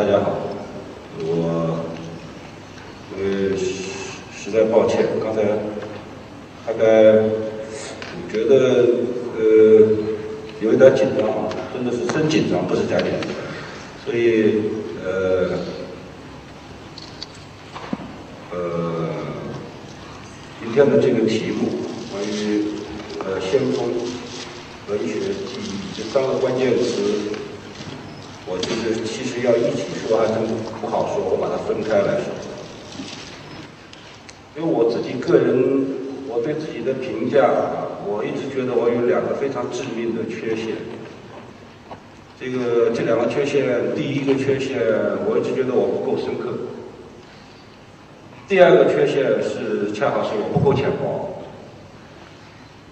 大家好，我呃实实在抱歉，刚才大概觉得呃有一点紧张啊，真的是真紧张，不是假紧张，所以呃呃今天的这个题目关于呃先锋文学记忆这三个关键词。我就是其实要一起说还真不好说，我把它分开来说。因为我自己个人，我对自己的评价，我一直觉得我有两个非常致命的缺陷。这个这两个缺陷，第一个缺陷，我一直觉得我不够深刻。第二个缺陷是，恰好是我不够浅薄。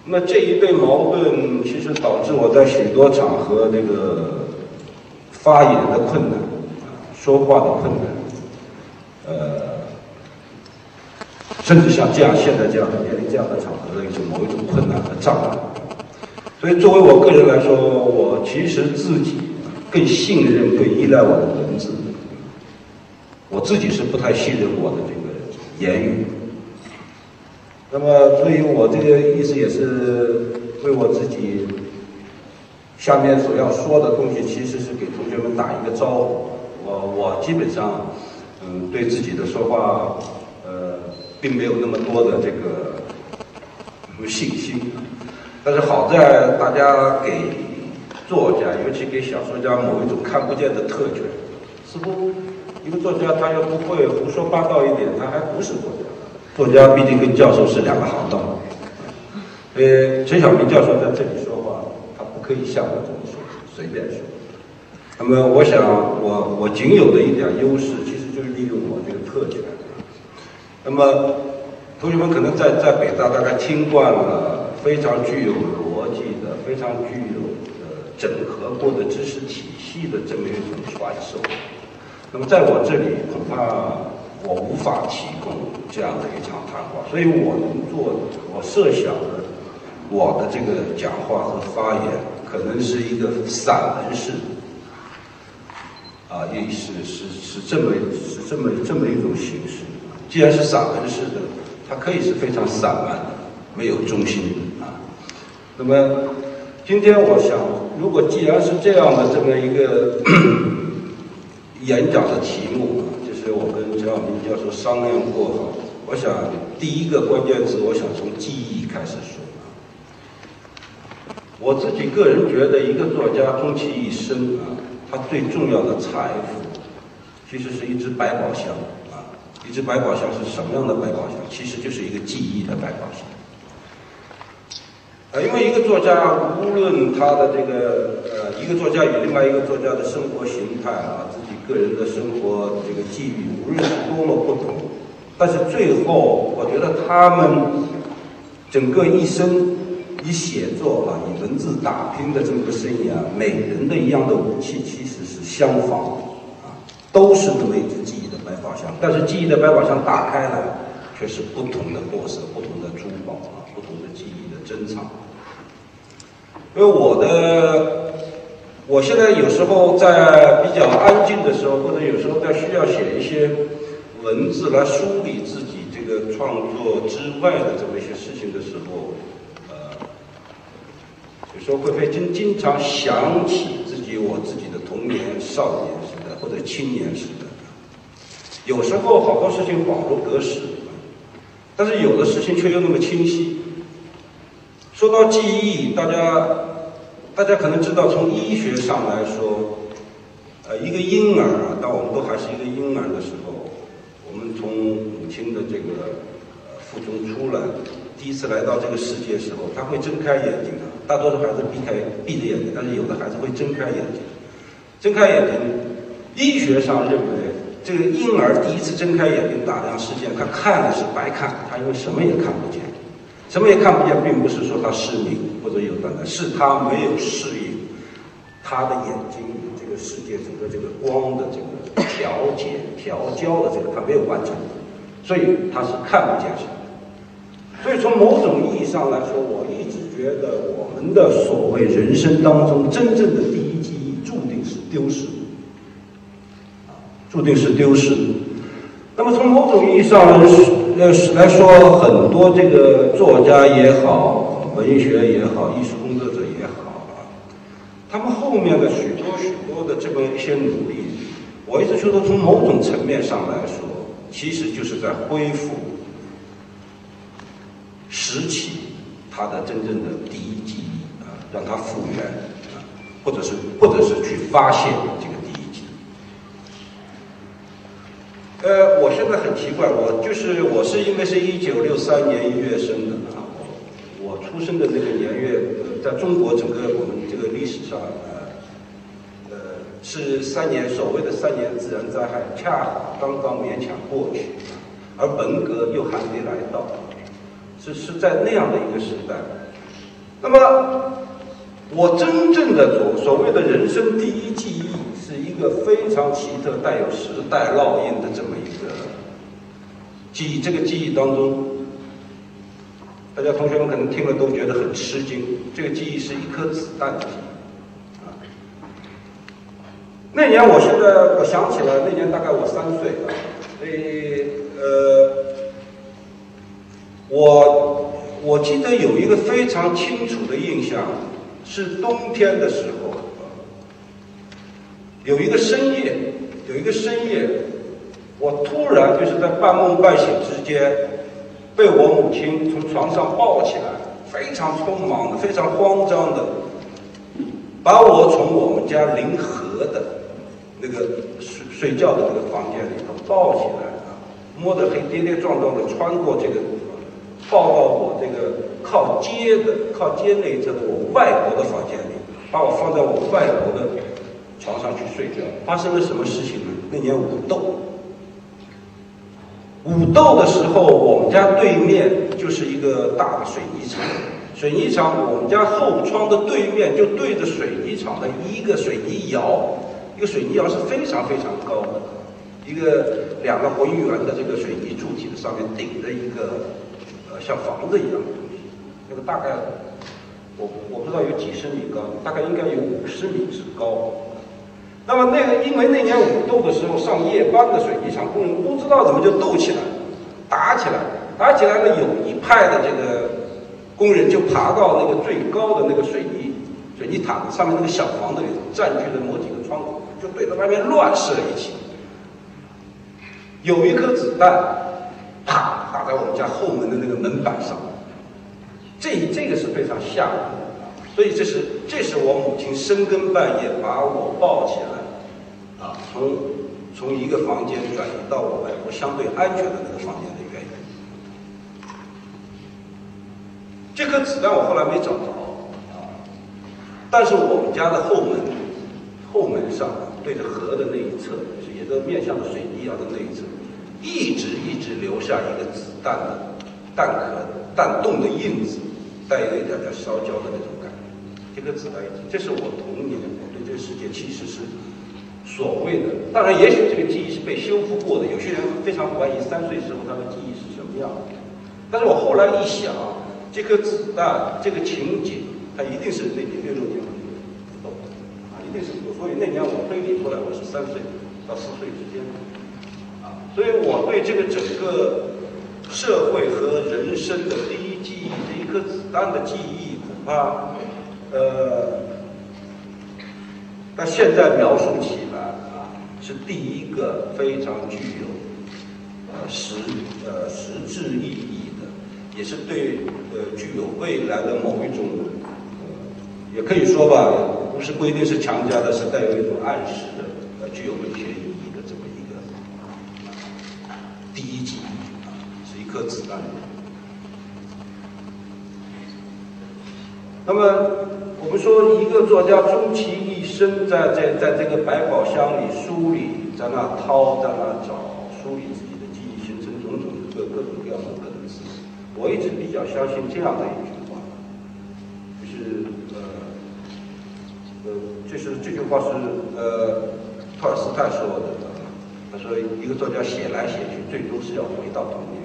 那这一对矛盾，其实导致我在许多场合这个。发言的困难，说话的困难，呃，甚至像这样现在这样的面临这样的场合的一种某一种困难和障碍。所以，作为我个人来说，我其实自己更信任、更依赖我的文字。我自己是不太信任我的这个言语。那么，所以我这个意思也是为我自己。下面所要说的东西，其实是给同学们打一个招呼。我我基本上，嗯，对自己的说话，呃，并没有那么多的这个什么信心。但是好在大家给作家，尤其给小说家某一种看不见的特权。似乎一个作家，他要不会胡说八道一点，他还不是作家。作家毕竟跟教授是两个行当。呃，陈晓明教授在这里说话，他不。可以像我这么说，随便说。那么，我想，我我仅有的一点优势，其实就是利用我这个特权。那么，同学们可能在在北大大概听惯了非常具有逻辑的、非常具有呃整合过的知识体系的这么一种传授。那么，在我这里恐怕我无法提供这样的一场谈话，所以我能做的，我设想的我的这个讲话和发言。可能是一个散文式，啊，也是是是这么是这么这么一种形式。既然是散文式的，它可以是非常散漫的，没有中心啊。那么今天我想，如果既然是这样的这么一个 演讲的题目，就是我跟陈晓明教授商量过，我想第一个关键词，我想从记忆开始说。我自己个人觉得，一个作家终其一生啊，他最重要的财富，其实是一只百宝箱啊。一只百宝箱是什么样的百宝箱？其实就是一个记忆的百宝箱。呃，因为一个作家，无论他的这个呃，一个作家与另外一个作家的生活形态啊，自己个人的生活这个际遇，无论是多么不同，但是最后，我觉得他们整个一生。以写作啊，以文字打拼的这么个生涯，每人的一样的武器其实是相仿的啊，都是那么一只记忆的百宝箱。但是记忆的百宝箱打开来，却是不同的货色、不同的珠宝啊、不同的记忆的珍藏。因为我的，我现在有时候在比较安静的时候，或者有时候在需要写一些文字来梳理自己这个创作之外的这么一些事情的时候。有时候会会经经常想起自己我自己的童年、少年时代或者青年时代。有时候好多事情恍如隔世，但是有的事情却又那么清晰。说到记忆，大家大家可能知道，从医学上来说，呃，一个婴儿啊，当我们都还是一个婴儿的时候，我们从母亲的这个腹中出来。第一次来到这个世界时候，他会睁开眼睛的。大多数孩子闭开闭着眼睛，但是有的孩子会睁开眼睛。睁开眼睛，医学上认为，这个婴儿第一次睁开眼睛打量世界，他看的是白看，他因为什么也看不见。什么也看不见，并不是说他失明或者有等等，是他没有适应他的眼睛这个世界整个这个光的这个调节调焦的这个他没有完成，所以他是看不见什么。所以从某种意义上来说，我一直觉得我们的所谓人生当中真正的第一记忆，注定是丢失。啊，注定是丢失。那么从某种意义上来来说，很多这个作家也好，文学也好，艺术工作者也好啊，他们后面的许多许多的这么一些努力，我一直觉得从某种层面上来说，其实就是在恢复拾起他的真正的第一记忆啊，让他复原啊，或者是或者是去发现这个第一记忆。呃，我现在很奇怪，我就是我是因为是一九六三年一月生的啊，我出生的那个年月，在中国整个我们这个历史上，呃，呃，是三年所谓的三年自然灾害，恰好刚刚勉强过去，而文革又还没来到，是是在那样的一个时代，那么我真正的所所谓的人生第一记忆。是一个非常奇特、带有时代烙印的这么一个记忆。这个记忆当中，大家同学们可能听了都觉得很吃惊。这个记忆是一颗子弹的记忆。啊，那年我现在我想起来，那年大概我三岁，所以呃，我我记得有一个非常清楚的印象，是冬天的时候。有一个深夜，有一个深夜，我突然就是在半梦半醒之间，被我母亲从床上抱起来，非常匆忙的、非常慌张的，把我从我们家临河的那个睡睡觉的那个房间里头抱起来啊，摸着黑跌跌撞撞的穿过这个，抱到我这个靠街的、靠街那一侧的我外婆的房间里，把我放在我外婆的。床上去睡觉，发生了什么事情呢？那年武斗，武斗的时候，我们家对面就是一个大的水泥厂，水泥厂，我们家后窗的对面就对着水泥厂的一个水泥窑，一个水泥窑是非常非常高的，一个两个浑圆的这个水泥柱体的上面顶着一个像房子一样的东西，那个大概我我不知道有几十米高，大概应该有五十米之高。那么那个，因为那年武斗的时候，上夜班的水泥厂工人不知道怎么就斗起来，打起来，打起来了，有一派的这个工人就爬到那个最高的那个水泥水泥塔上面那个小房子里头，占据了某几个窗口，就对着外面乱射一气。有一颗子弹，啪打在我们家后门的那个门板上，这这个是非常吓人的。所以这是这是我母亲深更半夜把我抱起来。啊，从从一个房间转移到我外婆相对安全的那个房间的原因。这颗子弹我后来没找着啊，但是我们家的后门后门上对着河的那一侧，是也都面向着水泥一样的那一侧，一直一直留下一个子弹的弹壳弹洞的印子，带有一点点烧焦的那种感觉。这颗子弹，这是我童年我对这个世界其实是。所谓的，当然，也许这个记忆是被修复过的。有些人非常怀疑三岁时候他的记忆是什么样的。但是我后来一想，这颗子弹，这个情景，它一定是那年六六年不动啊，一定是不动。所以那年我推理出来，我是三岁到四岁之间。所以我对这个整个社会和人生的第一记忆，这一颗子弹的记忆，恐怕呃。那现在描述起来啊，是第一个非常具有呃实呃实质意义的，也是对呃具有未来的某一种呃，也可以说吧，不是不一定是强加的，是带有一种暗示的，呃，具有文学意义的这么一个第一集啊，是一颗子弹。那么。我们说，一个作家终其一生，在在在这个百宝箱里梳理，在那掏，在那找，梳理自己的记忆，形成种种的各各种各样的各种知识。我一直比较相信这样的一句话，就是呃呃，就是这句话是呃托尔斯泰说的，他说一个作家写来写去，最终是要回到童年。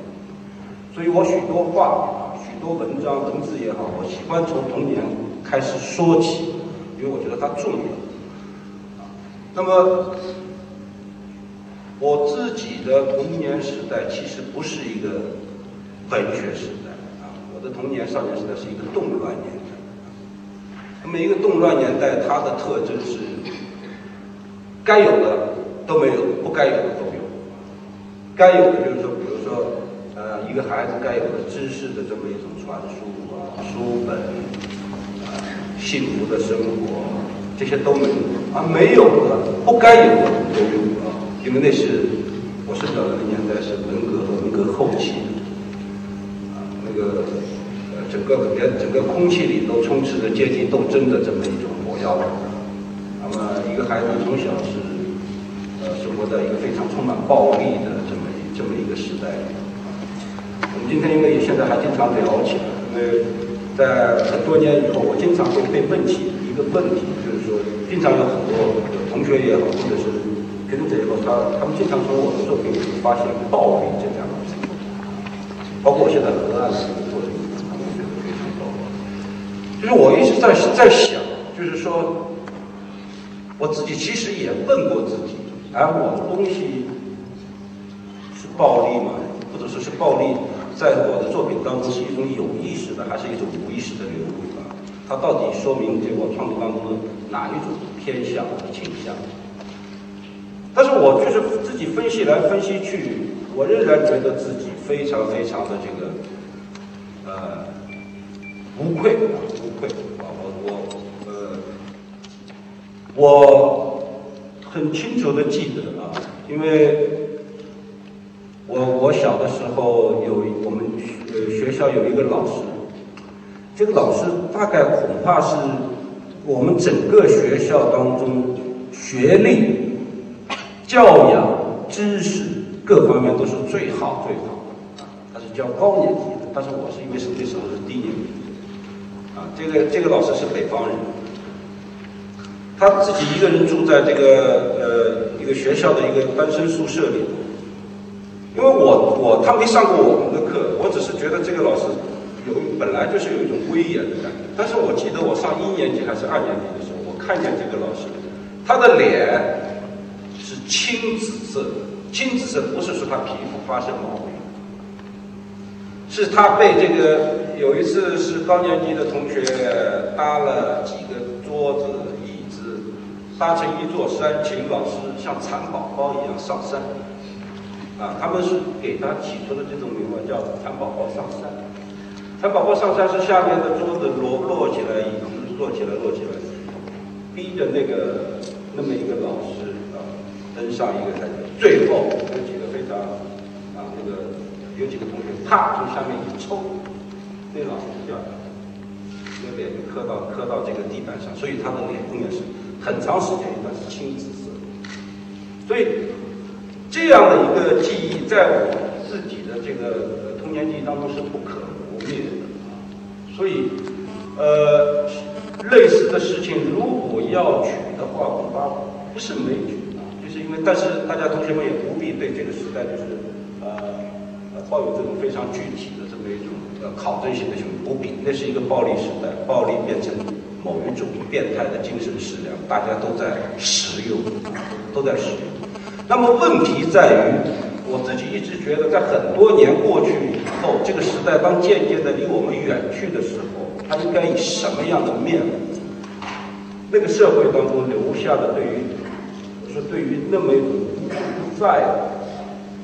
所以我许多话啊，许多文章文字也好，我喜欢从童年。开始说起，因为我觉得它重要。那么，我自己的童年时代其实不是一个文学时代啊，我的童年少年时代是一个动乱年代。那么一个动乱年代，它的特征是该有的都没有，不该有的都有。该有的就是说，一个孩子该有的知识的这么一种传输啊，书本啊，幸福的生活，这些都没有。而没有的，不该有的都有啊，因为那是我生长的年代是文革和文革后期，啊，那个呃，整个连整个空气里都充斥着阶级斗争的这么一种火药味。那么一个孩子从小是呃生活在一个非常充满暴力的这么。这么一个时代，我们今天因为现在还经常聊起来，因为在很多年以后，我经常会被问起一个问题，就是说，经常有很多同学也好，或者是跟着以后，他他们经常从我的作品里发现暴力这两个字，包括我现在河岸的作品，他们觉得非常暴力。就是我一直在在想，就是说，我自己其实也问过自己，而我的东西是。暴力吗，或者说是暴力，在我的作品当中是一种有意识的，还是一种无意识的流露啊？它到底说明这我创作当中的哪一种偏向和倾向？但是我就是自己分析来分析去，我仍然觉得自己非常非常的这个，呃，无愧啊，无愧啊！我我呃，我很清楚的记得啊，因为。我我小的时候有我们呃学校有一个老师，这个老师大概恐怕是我们整个学校当中学历、教养、知识各方面都是最好最好的。他是教高年级的，但是我是因为是那时候是低年级，啊，这个这个老师是北方人，他自己一个人住在这个呃一个学校的一个单身宿舍里。因为我我他没上过我们的课，我只是觉得这个老师有本来就是有一种威严的感觉。但是我记得我上一年级还是二年级的时候，我看见这个老师，他的脸是青紫色，青紫色不是说他皮肤发生毛病，是他被这个有一次是高年级的同学搭了几个桌子椅子，搭成一座山，请老师像蚕宝宝一样上山。啊，他们是给他起出的这种名字叫“蚕宝宝上山”。蚕宝宝上山是下面的桌子摞摞起来，椅子摞起来，摞起来，逼着那个那么一个老师啊登上一个台阶。最后有几个非常啊那个有几个同学啪从下面一抽，那老师就掉下来，那脸就磕到磕到这个地板上，所以他的脸永远是很长时间一段是青紫色。所以。这样的一个记忆，在我自己的这个童年记忆当中是不可磨灭的啊。所以，呃，类似的事情如果要举的话，恐怕不是没举啊。就是因为，但是大家同学们也不必对这个时代就是呃呃抱有这种非常具体的这么一种呃考证性的这种不必。那是一个暴力时代，暴力变成某一种变态的精神食粮，大家都在食用，都在使用。那么问题在于，我自己一直觉得，在很多年过去以后，这个时代当渐渐的离我们远去的时候，它应该以什么样的面目？那个社会当中留下的对于，说对于那么一种在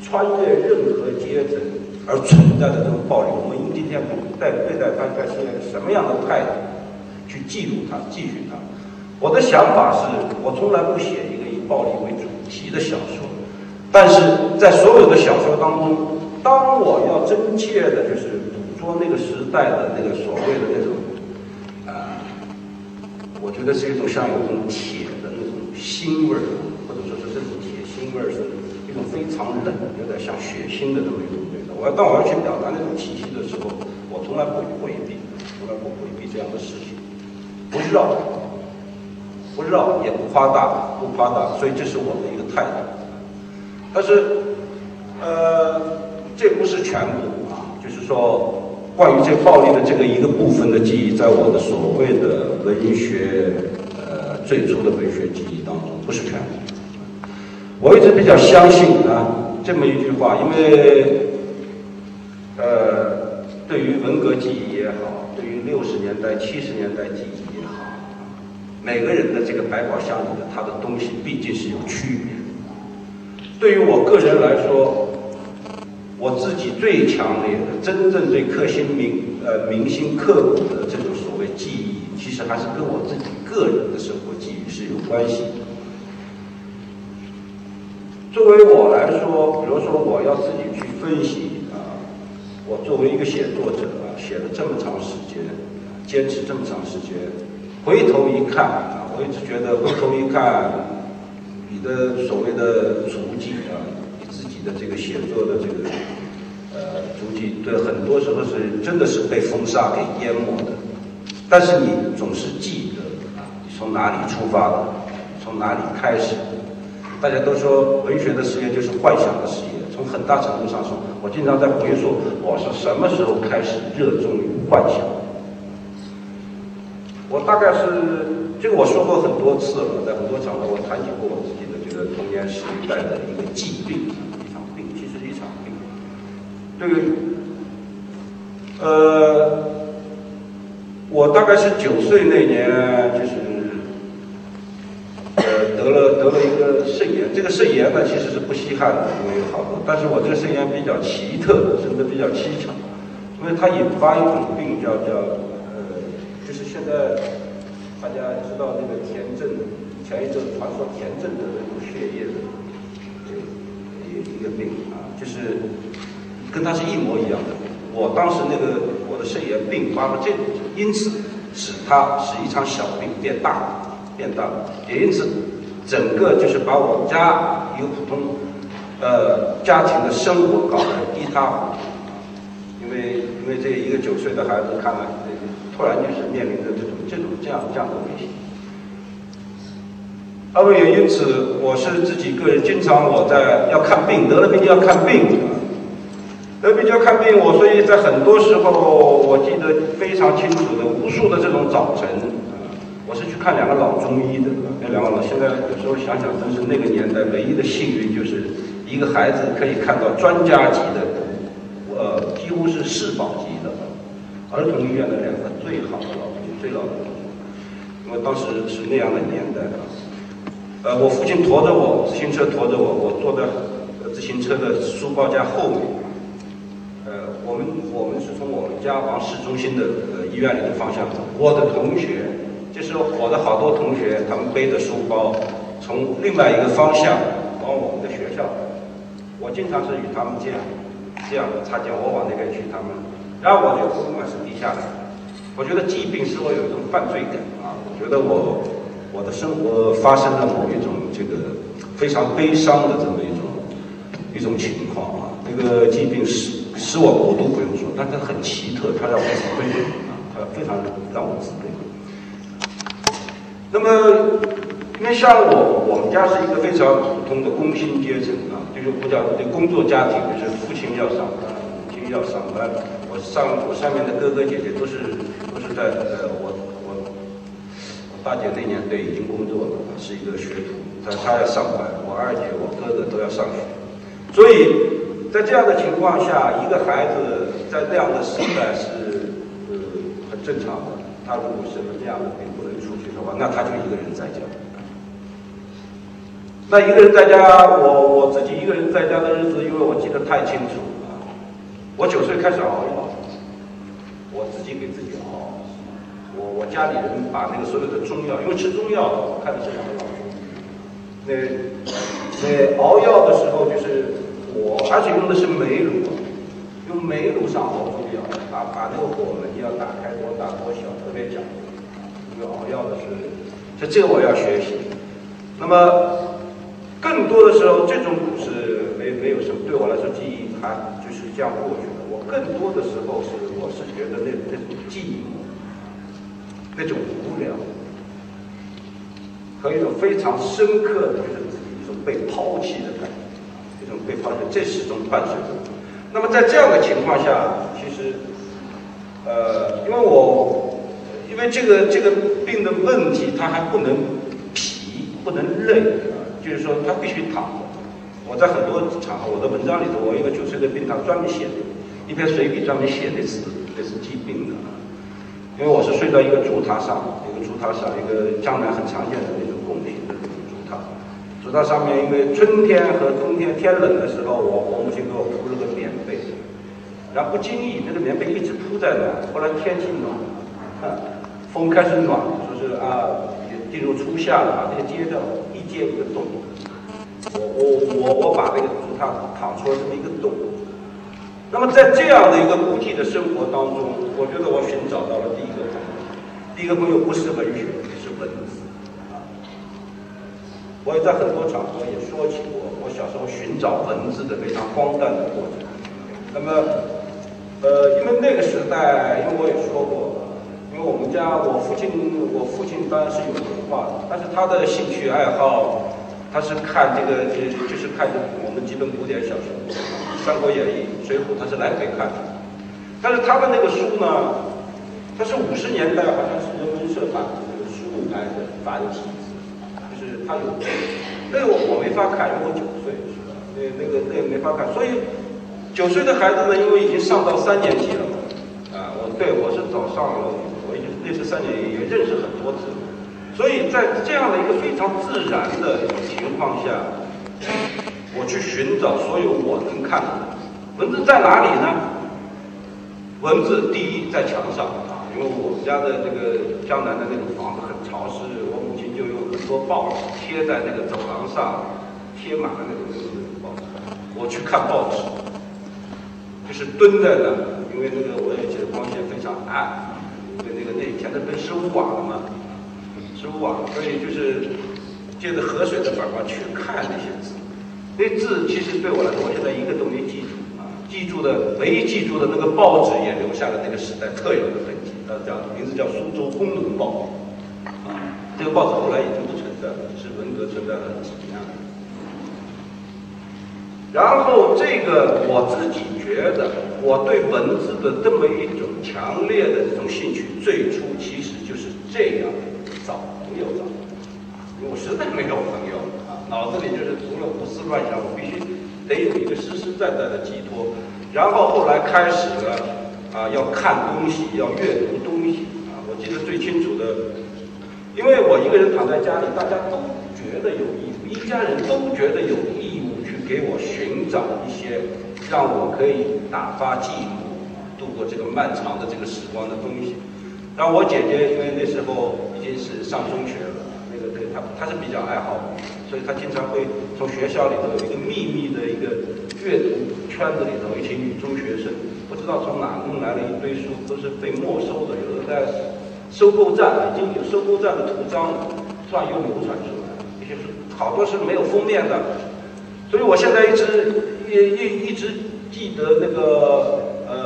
穿越任何阶层而存在的这种暴力，我们今天对对待它应该是一个什么样的态度去记录它、继续它？我的想法是，我从来不写一个以暴力为主。题的小说，但是在所有的小说当中，当我要真切的，就是捕捉那个时代的那个所谓的那种，啊，我觉得是一种像有一种铁的那种腥味儿，或者说是这种铁腥味儿，是一种非常冷，有点像血腥的这么一种味道。我要当我要去表达那种体系的时候，我从来不回避，从来不回避这样的事情，不知道。不绕也不夸大，不夸大，所以这是我的一个态度。但是，呃，这不是全部啊，就是说，关于这暴力的这个一个部分的记忆，在我的所谓的文学，呃，最初的文学记忆当中，不是全部。我一直比较相信啊这么一句话，因为呃，对于文革记忆也好，对于六十年代、七十年代记忆，每个人的这个百宝箱里的他的东西毕竟是有区别的。对于我个人来说，我自己最强烈的、真正最刻心铭呃铭心刻骨的这种所谓记忆，其实还是跟我自己个人的生活记忆是有关系的。作为我来说，比如说我要自己去分析啊，我作为一个写作者啊，写了这么长时间，坚持这么长时间，回头一看啊，我一直觉得回头一看，你的所谓的足迹啊，你自己的这个写作的这个呃足迹，对很多时候是真的是被风沙给淹没的，但是你总是记得啊，你从哪里出发的，从哪里开始。大家都说文学的事业就是幻想的事业。从很大程度上说，我经常在回溯我是什么时候开始热衷于幻想。我大概是这个我说过很多次了，在很多场合我谈起过我自己的这个童年时代的一个疾病，一场病，其实是一场病。对于呃，我大概是九岁那年，就是呃。得了得了一个肾炎，这个肾炎呢其实是不稀罕的，因为有好多。但是我这个肾炎比较奇特，甚至比较蹊跷，因为它引发一种病叫叫，现在大家知道那个田震，前一阵传说田震的那种血液的这一一个病啊，就是跟他是一模一样的。我当时那个我的肾炎并发了这种，因此使他使一场小病变大变大，也因此。整个就是把我们家一个普通，呃，家庭的生活搞得一塌糊涂，因为因为这一个九岁的孩子，看了，突然就是面临着这种这种这样这样的危险。那么也因此，我是自己个人，经常我在要看病，得了病就要看病，得病就要看病。我所以在很多时候，我记得非常清楚的，无数的这种早晨。我是去看两个老中医的，那两个老现在有时候想想，真是那个年代唯一的幸运，就是一个孩子可以看到专家级的，呃，几乎是世宝级的儿童医院的两个最好的老，最老的。因为当时是那样的年代啊，呃，我父亲驮着我，自行车驮着我，我坐在自行车的书包架后面。呃，我们我们是从我们家往市中心的呃医院里的方向走，我的同学。就是我的好多同学，他们背着书包，从另外一个方向往我们的学校。我经常是与他们这样这样擦肩，我往那边去，他们，然后我就不管是低下来。我觉得疾病使我有一种犯罪感啊，我觉得我我的生活发生了某一种这个非常悲伤的这么一种一种情况啊。这个疾病使使我孤独不用说，但是很奇特，它让我自卑啊，它非常让我自卑。那么，因为像我，我们家是一个非常普通的工薪阶层啊，就是不叫对工作家庭，就是父亲要上班，母亲要上班。上我上面的哥哥姐姐都是都是在呃，我我我大姐那年对已经工作了，是一个学徒，她她要上班，我二姐我哥哥都要上学，所以在这样的情况下，一个孩子在这样的时代是呃很正常的。他如果生了这样的病不能出去的话，那他就一个人在家。那一个人在家，我我自己一个人在家的日子，因为我记得太清楚啊。我九岁开始熬药，我自己给自己熬。我我家里人把那个所有的中药，因为吃中药，我看的是两个老中医。那那熬药的时候，就是我，而且用的是煤炉。用煤炉上熬中药，把把那个火门要打开多大多小，特别讲究。因为熬药的是，所以这个我要学习。那么更多的时候，这种苦是没没有什么，对我来说记忆还就是这样过去的。我更多的时候是，我是觉得那那种寂寞，那种无聊，和一种非常深刻的，就是一种被抛弃的感觉，一种被抛弃，这始终伴随着。那么在这样的情况下，其实，呃，因为我，因为这个这个病的问题，它还不能疲，不能累啊，就是说他必须躺着，我在很多场合，我的文章里头，我一个九岁的病，他专门写的一篇随笔，专门写的是那是疾病的啊。因为我是睡在一个竹榻上，一个竹榻上，一个江南很常见的那种宫廷的竹榻。竹榻上面，因为春天和冬天天冷的时候，我我母亲给我铺了个棉被，然后不经意，那个棉被一直铺在那。后来天气暖，啊，风开始暖，说是啊，进入初夏了，把那个街道一街一个洞。我我我我把那个竹榻躺出了这么一个洞，那么在这样的一个孤寂的生活当中，我觉得我寻找到了第一个朋友，第一个朋友不是文学，是文字啊。我也在很多场合也说起过我小时候寻找文字的非常荒诞的过程。那么，呃，因为那个时代，因为我也说过，因为我们家我父亲我父亲当然是有文化的，但是他的兴趣爱好。他是看这个，就是看我们基本古典小说，《三国演义》《水浒》，他是来回看的。但是他的那个书呢，他是五十年代好像是人文社版的那个书来的繁体字，就是他有那个我我没法看，因为我九岁，是吧？那那个那个没法看。所以九岁的孩子呢，因为已经上到三年级了，啊，我对我是早上了，我已经那是三年级，也认识很多字。所以在这样的一个非常自然的情况下，我去寻找所有我能看的文字在哪里呢？文字第一在墙上啊，因为我们家的这个江南的那种房子很潮湿，我母亲就用很多报纸贴在那个走廊上，贴满了那种报纸。我去看报纸，就是蹲在那，因为那个我也觉得光线非常暗，因为那个那以前的被失物瓦了嘛。书啊，所以就是借着河水的反光去看那些字，那字其实对我来说，我现在一个都没记住。记住的唯一记住的那个报纸也留下了那个时代特有的痕迹，它叫名字叫《苏州工农报》啊。这个报纸后来已经不存在了，是文革存在了几年。然后这个我自己觉得，我对文字的这么一种强烈的这种兴趣，最初其实就是这样。找朋友找，因为我实在没有朋友啊，脑子里就是除了胡思乱想，我必须得有一个实实在在的寄托。然后后来开始了啊，要看东西，要阅读东西啊。我记得最清楚的，因为我一个人躺在家里，大家都觉得有义务，一家人都觉得有义务去给我寻找一些让我可以打发寂寞、度过这个漫长的这个时光的东西。然后我姐姐因为那时候。已经是上中学了，那个对她，她是比较爱好，所以她经常会从学校里头有一个秘密阅读圈子里头，一群女中学生不知道从哪弄来了一堆书，都是被没收的，有的在收购站已经有收购站的图章，突然又流传出来，一些书好多是没有封面的，所以我现在一直一一一直记得那个呃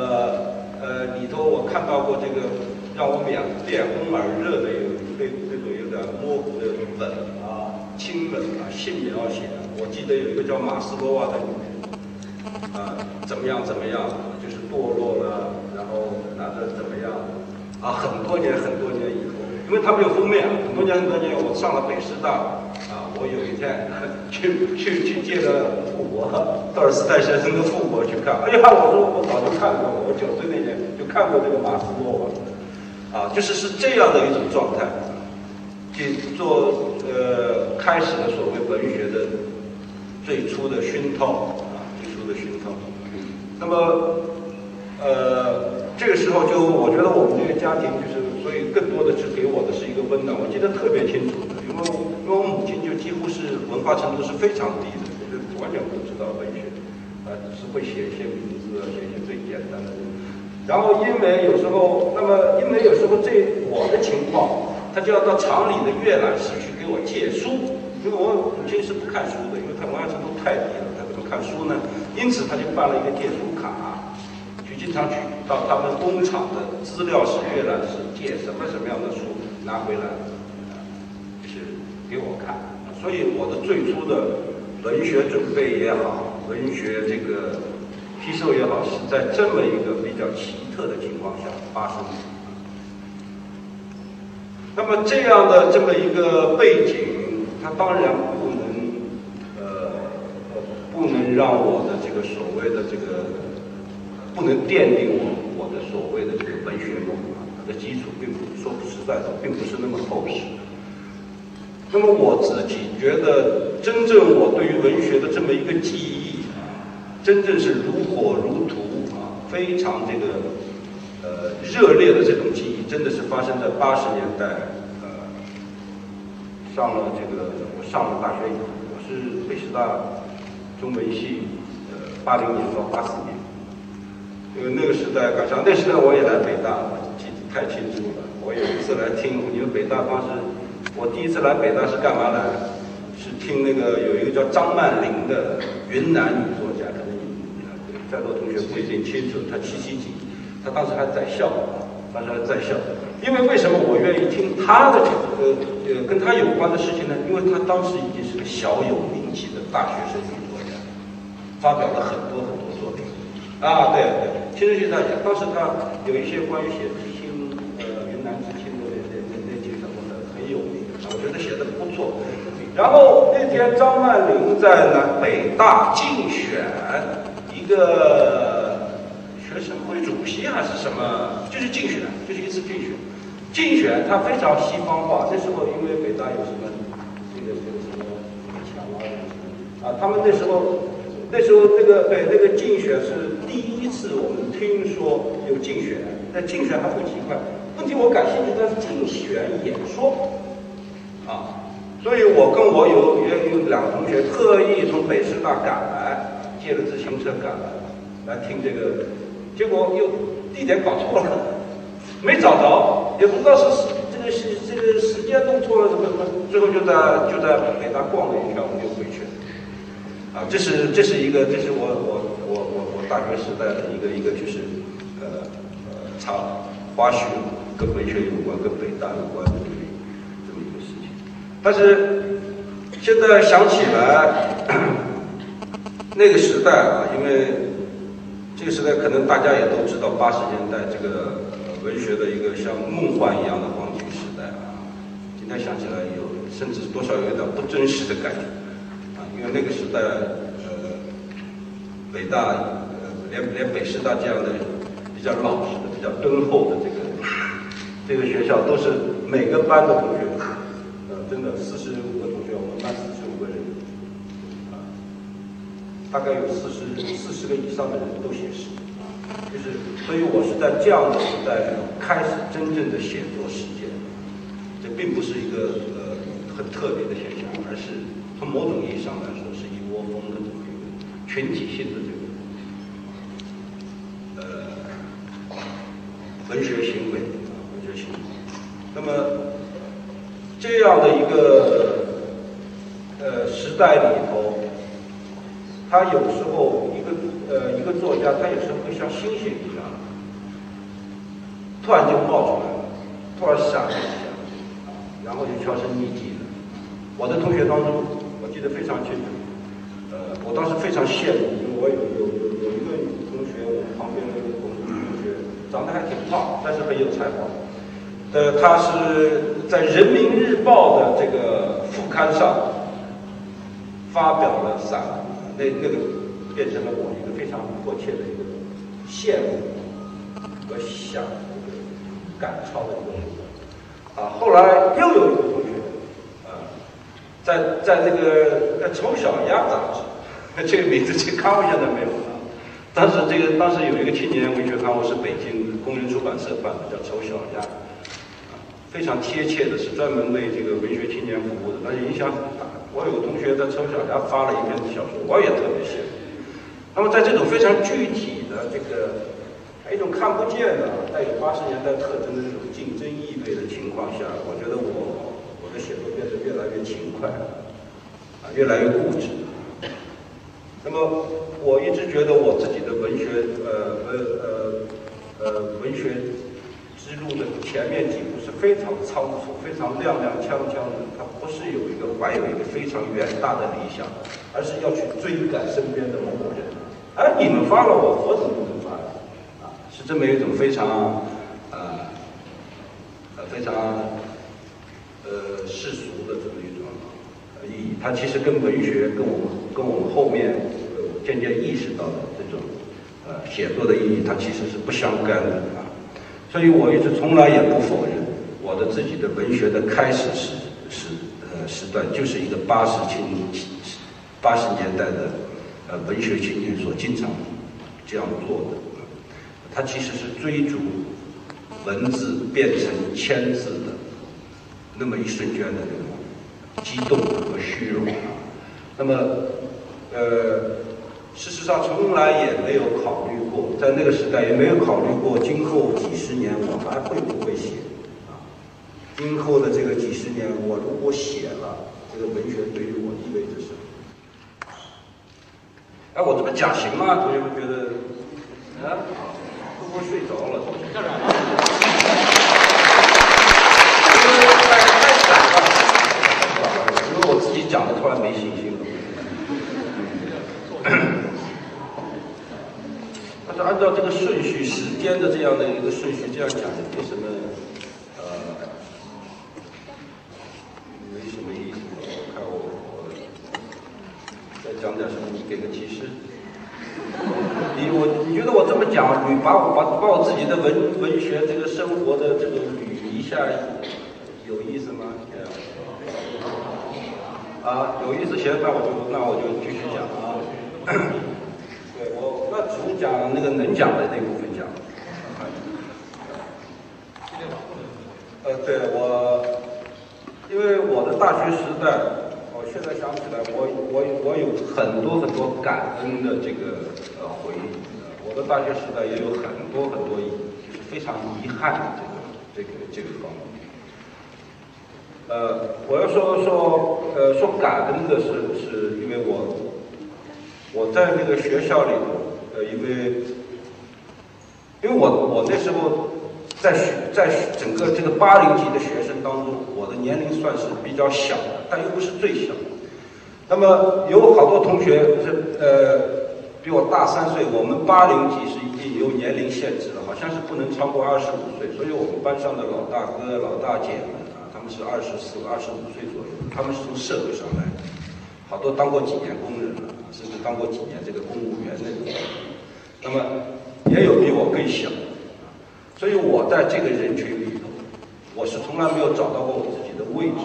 呃里头我看到过这个让我脸脸红耳热的有。对这种有点模糊的本啊、清冷啊、性描写，我记得有一个叫马斯洛娃的啊，怎么样怎么样，就是堕落了，然后男的怎么样，啊，很多年很多年以后，因为他没有封面，很多年很多年，我上了北师大，啊，我有一天 去去去借了复国，道尔斯泰先生的复国去看，哎呀，我说我早就看过，我九岁那年就看过这个马斯洛娃。啊，就是是这样的一种状态，去做呃开始的所谓文学的，最初的熏陶。那么呃这个时候就我觉得我们这个家庭就是，所以更多的是给我的是一个温暖。我记得特别清楚的，因为因为我母亲就几乎是文化程度是非常低的，就是完全不知道文学，啊，只是会写一些名字，写一些最简单的。然后，因为有时候，那么因为有时候这我的情况，他就要到厂里的阅览室去给我借书，因为我母亲是不看书的，因为她文化程度太低了，她怎么看书呢？因此，他就办了一个借书，经常去到他们工厂的资料室、阅览室借什么什么样的书拿回来，就是给我看。所以，我的最初的文学准备也好，文学这个。吸收也好，是在这么一个比较奇特的情况下发生的。那么这样的这么一个背景，它当然不能，呃，不能让我的这个所谓的这个，不能奠定我我的所谓的这个文学梦啊，它的基础并不说实在的，并不是那么厚实。那么我自己觉得，真正我对于文学的这么一个记忆啊，真正是如火如荼啊，非常这个呃热烈的这种记忆，真的是发生在八十年代，呃，上了这个我上了大学以后，我是北师大中文系，呃，八零年到八四年，因为那个时代赶上那时代我也来北大，我记得太清楚了。我有一次来听，因为北大当时。我第一次来北大是干嘛来？是听那个有一个叫张曼玲的云南女作家，可能在座同学不一定清楚，她七七几，她当时还在校，当时还在校。因为为什么我愿意听她的呃呃跟她有关的事情呢？因为她当时已经是个小有名气的大学生女作家，发表了很多很多作品。啊，对对，青春期大家，当时他有一些关于写知青呃云南知青的那那那那几个什么的很有名。我觉得写的不错。然后那天张曼玲在南北大竞选一个学生会主席还是什么，就是竞选，就是一次竞选。竞选他非常西方化。那时候因为北大有什么这个这个什么什么墙啊啊，他们那时候那时候那个对那个竞选是第一次我们听说有竞选。那竞选还不奇怪，问题我感兴趣的是竞选演说。啊，所以我跟我有也有两个同学特意从北师大赶来，借了自行车赶来，来听这个，结果又地点搞错了，没找着，也不知道是这个时这个时间弄错了什么什么，最后就在就在北大逛了一圈，我们就回去了。啊，这是这是一个，这是我我我我大学时代的一个一个就是呃呃插花絮，跟文学有关，跟北大有关的这么一个事情。但是现在想起来，那个时代啊，因为这个时代可能大家也都知道，八十年代这个文学的一个像梦幻一样的黄金时代啊。今天想起来有，甚至多少有点不真实的感觉啊，因为那个时代，呃，北大，连连北师大这样的比较老实的、比较敦厚的这个这个学校，都是每个班的同学。呃真的，四十五个同学，我们班四十五个人，啊，大概有四十四十个以上的人都写诗，就是，所以我是在这样的时代开始真正的写作实践，这并不是一个呃很特别的现象，而是从某种意义上来说是一窝蜂的这么一个群体性的这个呃文学行为啊，文学行为，那么。这样的一个呃时代里头，他有时候一个呃一个作家，他有时候会像星星一样，突然就冒出来了，突然闪了一下，然后就销声匿迹了。我的同学当中，我记得非常清楚，呃，我当时非常羡慕，因为我有有有有一个女同学，我旁边的一个同同学长得还挺胖，但是很有才华。呃，他是在《人民日报》的这个副刊上发表了散文，那那个变成了我一个非常迫切的一个羡慕和想赶超的一个目标。啊，后来又有一个同学，啊，在在这个《丑小鸭》杂志，这个名字这刊物现在没有了。当时这个当时有一个青年文学刊物是北京工人出版社办的，叫《丑小鸭》。非常贴切的是专门为这个文学青年服务的，但是影响很大。我有个同学在《丑小家》发了一篇小说，我也特别羡慕。那么在这种非常具体的这个一种看不见的、带有八十年代特征的这种竞争意味的情况下，我觉得我我的写作变得越来越勤快，啊，越来越固执。那么我一直觉得我自己的文学，呃呃呃呃文学。之路的前面几步是非常仓促、非常踉踉跄跄的，他不是有一个怀有一个非常远大的理想，而是要去追赶身边的某某人。而你们发了我，我怎么不能发？啊，是这么一种非常，呃，呃，非常，呃，世俗的这么一种意义。它其实跟文学、跟我们、跟我们后面渐渐意识到的这种呃写作的意义，它其实是不相干的。所以我一直从来也不否认我的自己的文学的开始时时呃时段就是一个八十青八十年代的呃文学青年所经常这样做的，他其实是追逐文字变成签字的那么一瞬间的那种激动和虚荣啊。那么呃事实上从来也没有考虑在那个时代也没有考虑过今后几十年我还会不会写啊？今后的这个几十年我如果写了，这个文学对于我意味着什么？哎，我这么讲行吗？同学们觉得？啊，都睡着了？同学？当然了。因为太太了，因为我自己讲的突然没信心了。但是按照这个顺序、时间的这样的一个顺序，这样讲也没什么，呃，没什么意思。我看我我再讲点什么，你给个提示。你我你觉得我这么讲，捋把我把把我自己的文文学这个生活的这个捋一下，有意思吗？啊，有意思行，那我就那我就继续讲啊。对我那只能讲那个能讲的那部分讲。呃，对我，因为我的大学时代，我现在想起来，我我我有很多很多感恩的这个呃回忆。我的大学时代也有很多很多就是非常遗憾的这个这个这个方面。呃，我要说说呃说感恩的是，是因为我我在那个学校里头，呃，因为因为我我那时候在学在整个这个八零级的学生当中，我的年龄算是比较小的，但又不是最小。那么有好多同学是呃比我大三岁，我们八零级是已经有年龄限制了，好像是不能超过二十五岁，所以我们班上的老大哥、老大姐们啊，他们。是二十四、二十五岁左右，他们是从社会上来的，好多当过几年工人了，甚至当过几年这个公务员那种。那么也有比我更小，所以我在这个人群里头，我是从来没有找到过我自己的位置，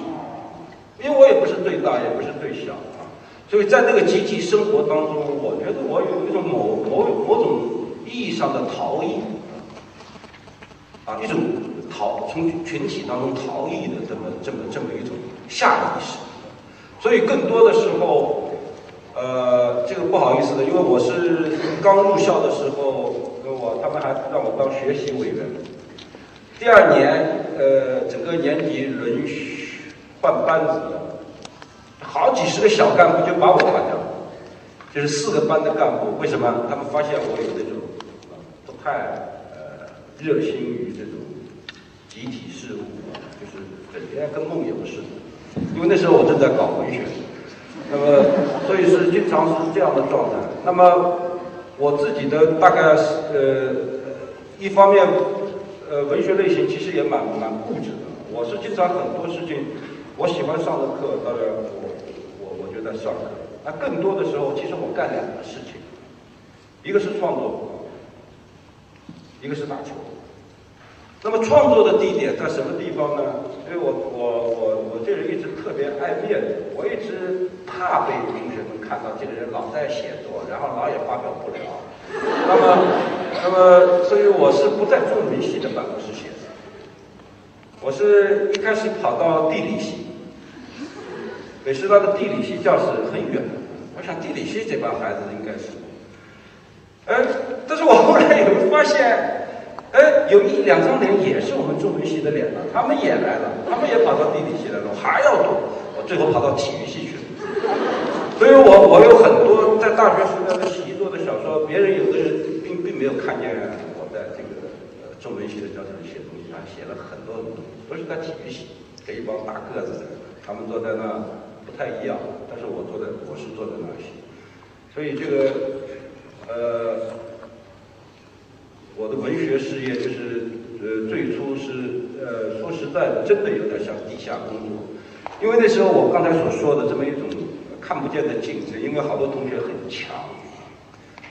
因为我也不是最大，也不是最小啊。所以在那个集体生活当中，我觉得我有一种某某某种意义上的逃逸，啊，一种。逃从群体当中逃逸的这么这么这么一种下意识，所以更多的时候，呃，这个不好意思的，因为我是刚入校的时候，跟我他们还让我当学习委员。第二年，呃，整个年级轮换班子，好几十个小干部就把我换掉了，就是四个班的干部。为什么？他们发现我有那种不太呃热心于这种。集体事务，就是整天跟梦游似的。因为那时候我正在搞文学，那么所以是经常是这样的状态。那么我自己的大概是呃，一方面呃文学类型其实也蛮蛮固执的。我是经常很多事情，我喜欢上的课，当然我我我就在上课。那更多的时候，其实我干两个事情，一个是创作，一个是打球。那么创作的地点在什么地方呢？因为我我我我这人一直特别爱面子，我一直怕被同学们看到这个人老在写作，然后老也发表不了。那么那么，所以我是不在中文系的办公室写的，我是一开始跑到地理系，北师大的地理系教室很远，我想地理系这帮孩子应该是，哎，但是我后来有发现。哎，有一两张脸也是我们中文系的脸了，他们也来了，他们也跑到地理系来了，还要多，我最后跑到体育系去了。所以我我有很多在大学时代的习作的小说，别人有的人并并没有看见我在这个呃中文系的教室里写东西，他写了很多很多，都是在体育系，给一帮大个子的，他们坐在那不太一样，但是我坐在我是坐在那写，所以这个呃。我的文学事业就是，呃，最初是，呃，说实在的，真的有点像地下工作，因为那时候我刚才所说的这么一种看不见的竞争，因为好多同学很强，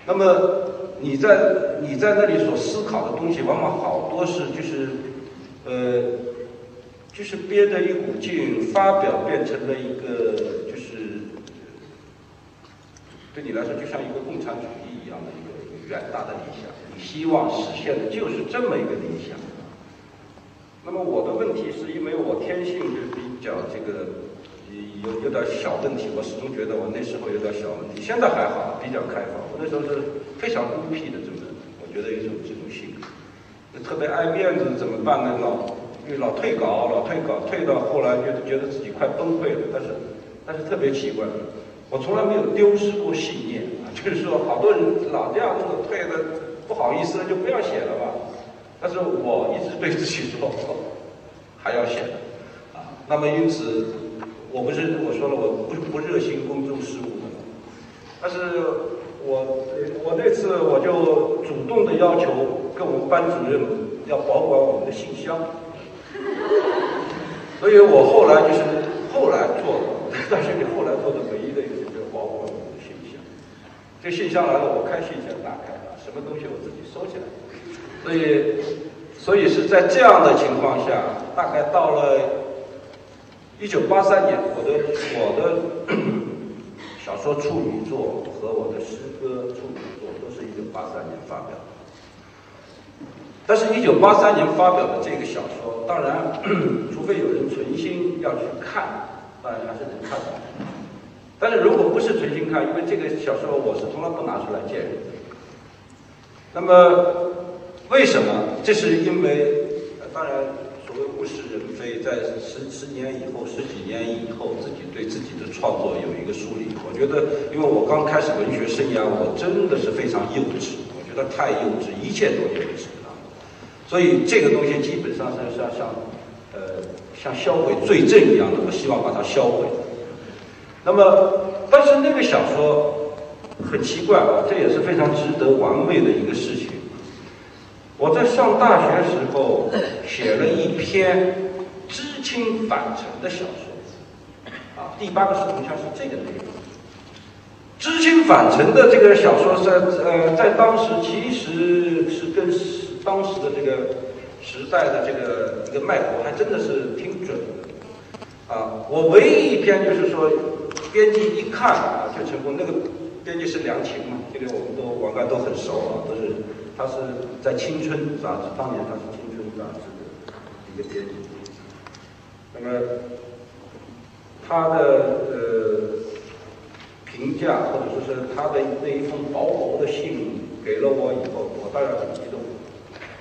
那么你在你在那里所思考的东西，往往好多是就是呃，就是憋着一股劲发表，变成了一个就是对你来说就像一个共产主义一样的一个一个远大的理想，你希望实现的就是这么一个理想。那么我的问题是因为我天性就比较这个有有点小问题，我始终觉得我那时候有点小问题，现在还好，比较开放。我那时候是非常孤僻的这么，我觉得有一种这种性格，特别爱面子，怎么办呢？老因为老退稿，老退稿，退到后来觉得觉得自己快崩溃了。但是但是特别奇怪，我从来没有丢失过信念，就是说好多人老这样子退的不好意思，就不要写了吧。但是我一直对自己说，还要写，啊，那么因此，我不是我说了，我不不热心公众事务的，但是我我那次我就主动的要求跟我们班主任要保管我们的信箱，所以我后来就是后来做的，但是你后来做的没一的一个就是保管我们的信箱，这信箱来了，我开信箱打开啊，什么东西我自己收起来。所以，所以是在这样的情况下，大概到了一九八三年，我的我的 小说处女作和我的诗歌处女作都是一九八三年发表的。但是，一九八三年发表的这个小说，当然，除非有人存心要去看，当然还是能看到。但是如果不是存心看，因为这个小说我是从来不拿出来见人的。那么。为什么？这是因为，当然，所谓物是人非，在十十年以后、十几年以后，自己对自己的创作有一个梳理。我觉得，因为我刚开始文学生涯，我真的是非常幼稚，我觉得太幼稚，一切都幼稚啊。所以这个东西基本上是像像，呃，像销毁罪证一样的，我希望把它销毁。那么，但是那个小说很奇怪啊，这也是非常值得玩味的一个事情。我在上大学时候写了一篇知青返城的小说，啊，第八个视频像是这个内容。知青返城的这个小说在呃在当时其实是跟当时的这个时代的这个一个脉搏还真的是挺准的，啊，我唯一一篇就是说编辑一看啊就成功，那个编辑是梁琴嘛，这个我们都我们都很熟啊，都是。他是在《青春》杂志，当年他是《青春》杂志的一个编辑。那么他的呃评价，或者说是他的那一封薄薄的信给了我以后，我当然很激动，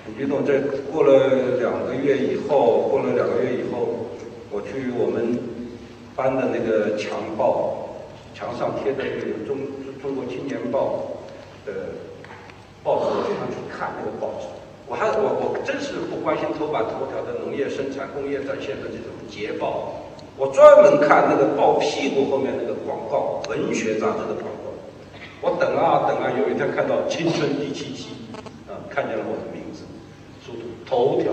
很激动。在过了两个月以后，过了两个月以后，我去我们班的那个墙报，墙上贴的那个《中中国青年报》的。报纸我经常去看那个报纸，我还我我真是不关心头版头条的农业生产、工业展现的这种捷报，我专门看那个报屁股后面那个广告，文学杂志的广告。我等啊等啊，有一天看到《青春第七期》，啊，看见了我的名字，速度头条，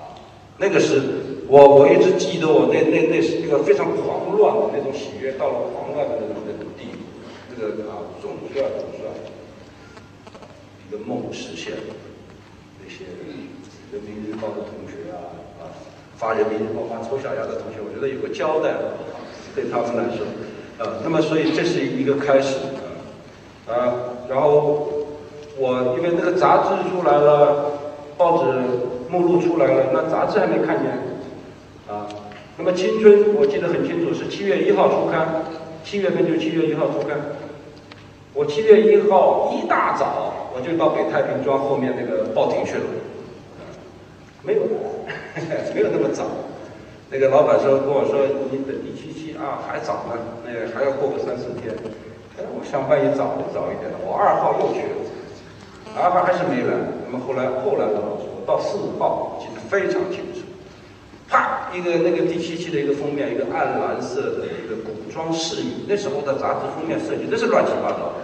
啊，那个是我我一直记得我那那那是那个非常狂乱的那种喜悦，到了狂乱的那种那种地步，这个啊总算总算。一个梦实现了，那些人民日报的同学啊，啊，发人民日报发丑小鸭的同学，我觉得有个交代，对他们来说，啊，那么所以这是一个开始，啊啊，然后我因为那个杂志出来了，报纸目录出来了，那杂志还没看见，那么青春我记得很清楚，是七月一号出刊，七月份就是七月一号出刊。我七月一号一大早，我就到北太平庄后面那个报亭去了。没有，没有那么早。那个老板说跟我说：“你等第七期啊，还早呢，那个还要过个三四天。”哎，我上班也早早一点了。我二号又去了，二号还是没来。那么后来后来呢，我到四号记得非常清楚。啪，一个那个第七期的一个封面，一个暗蓝色的一个古装侍女。那时候的杂志封面设计真是乱七八糟。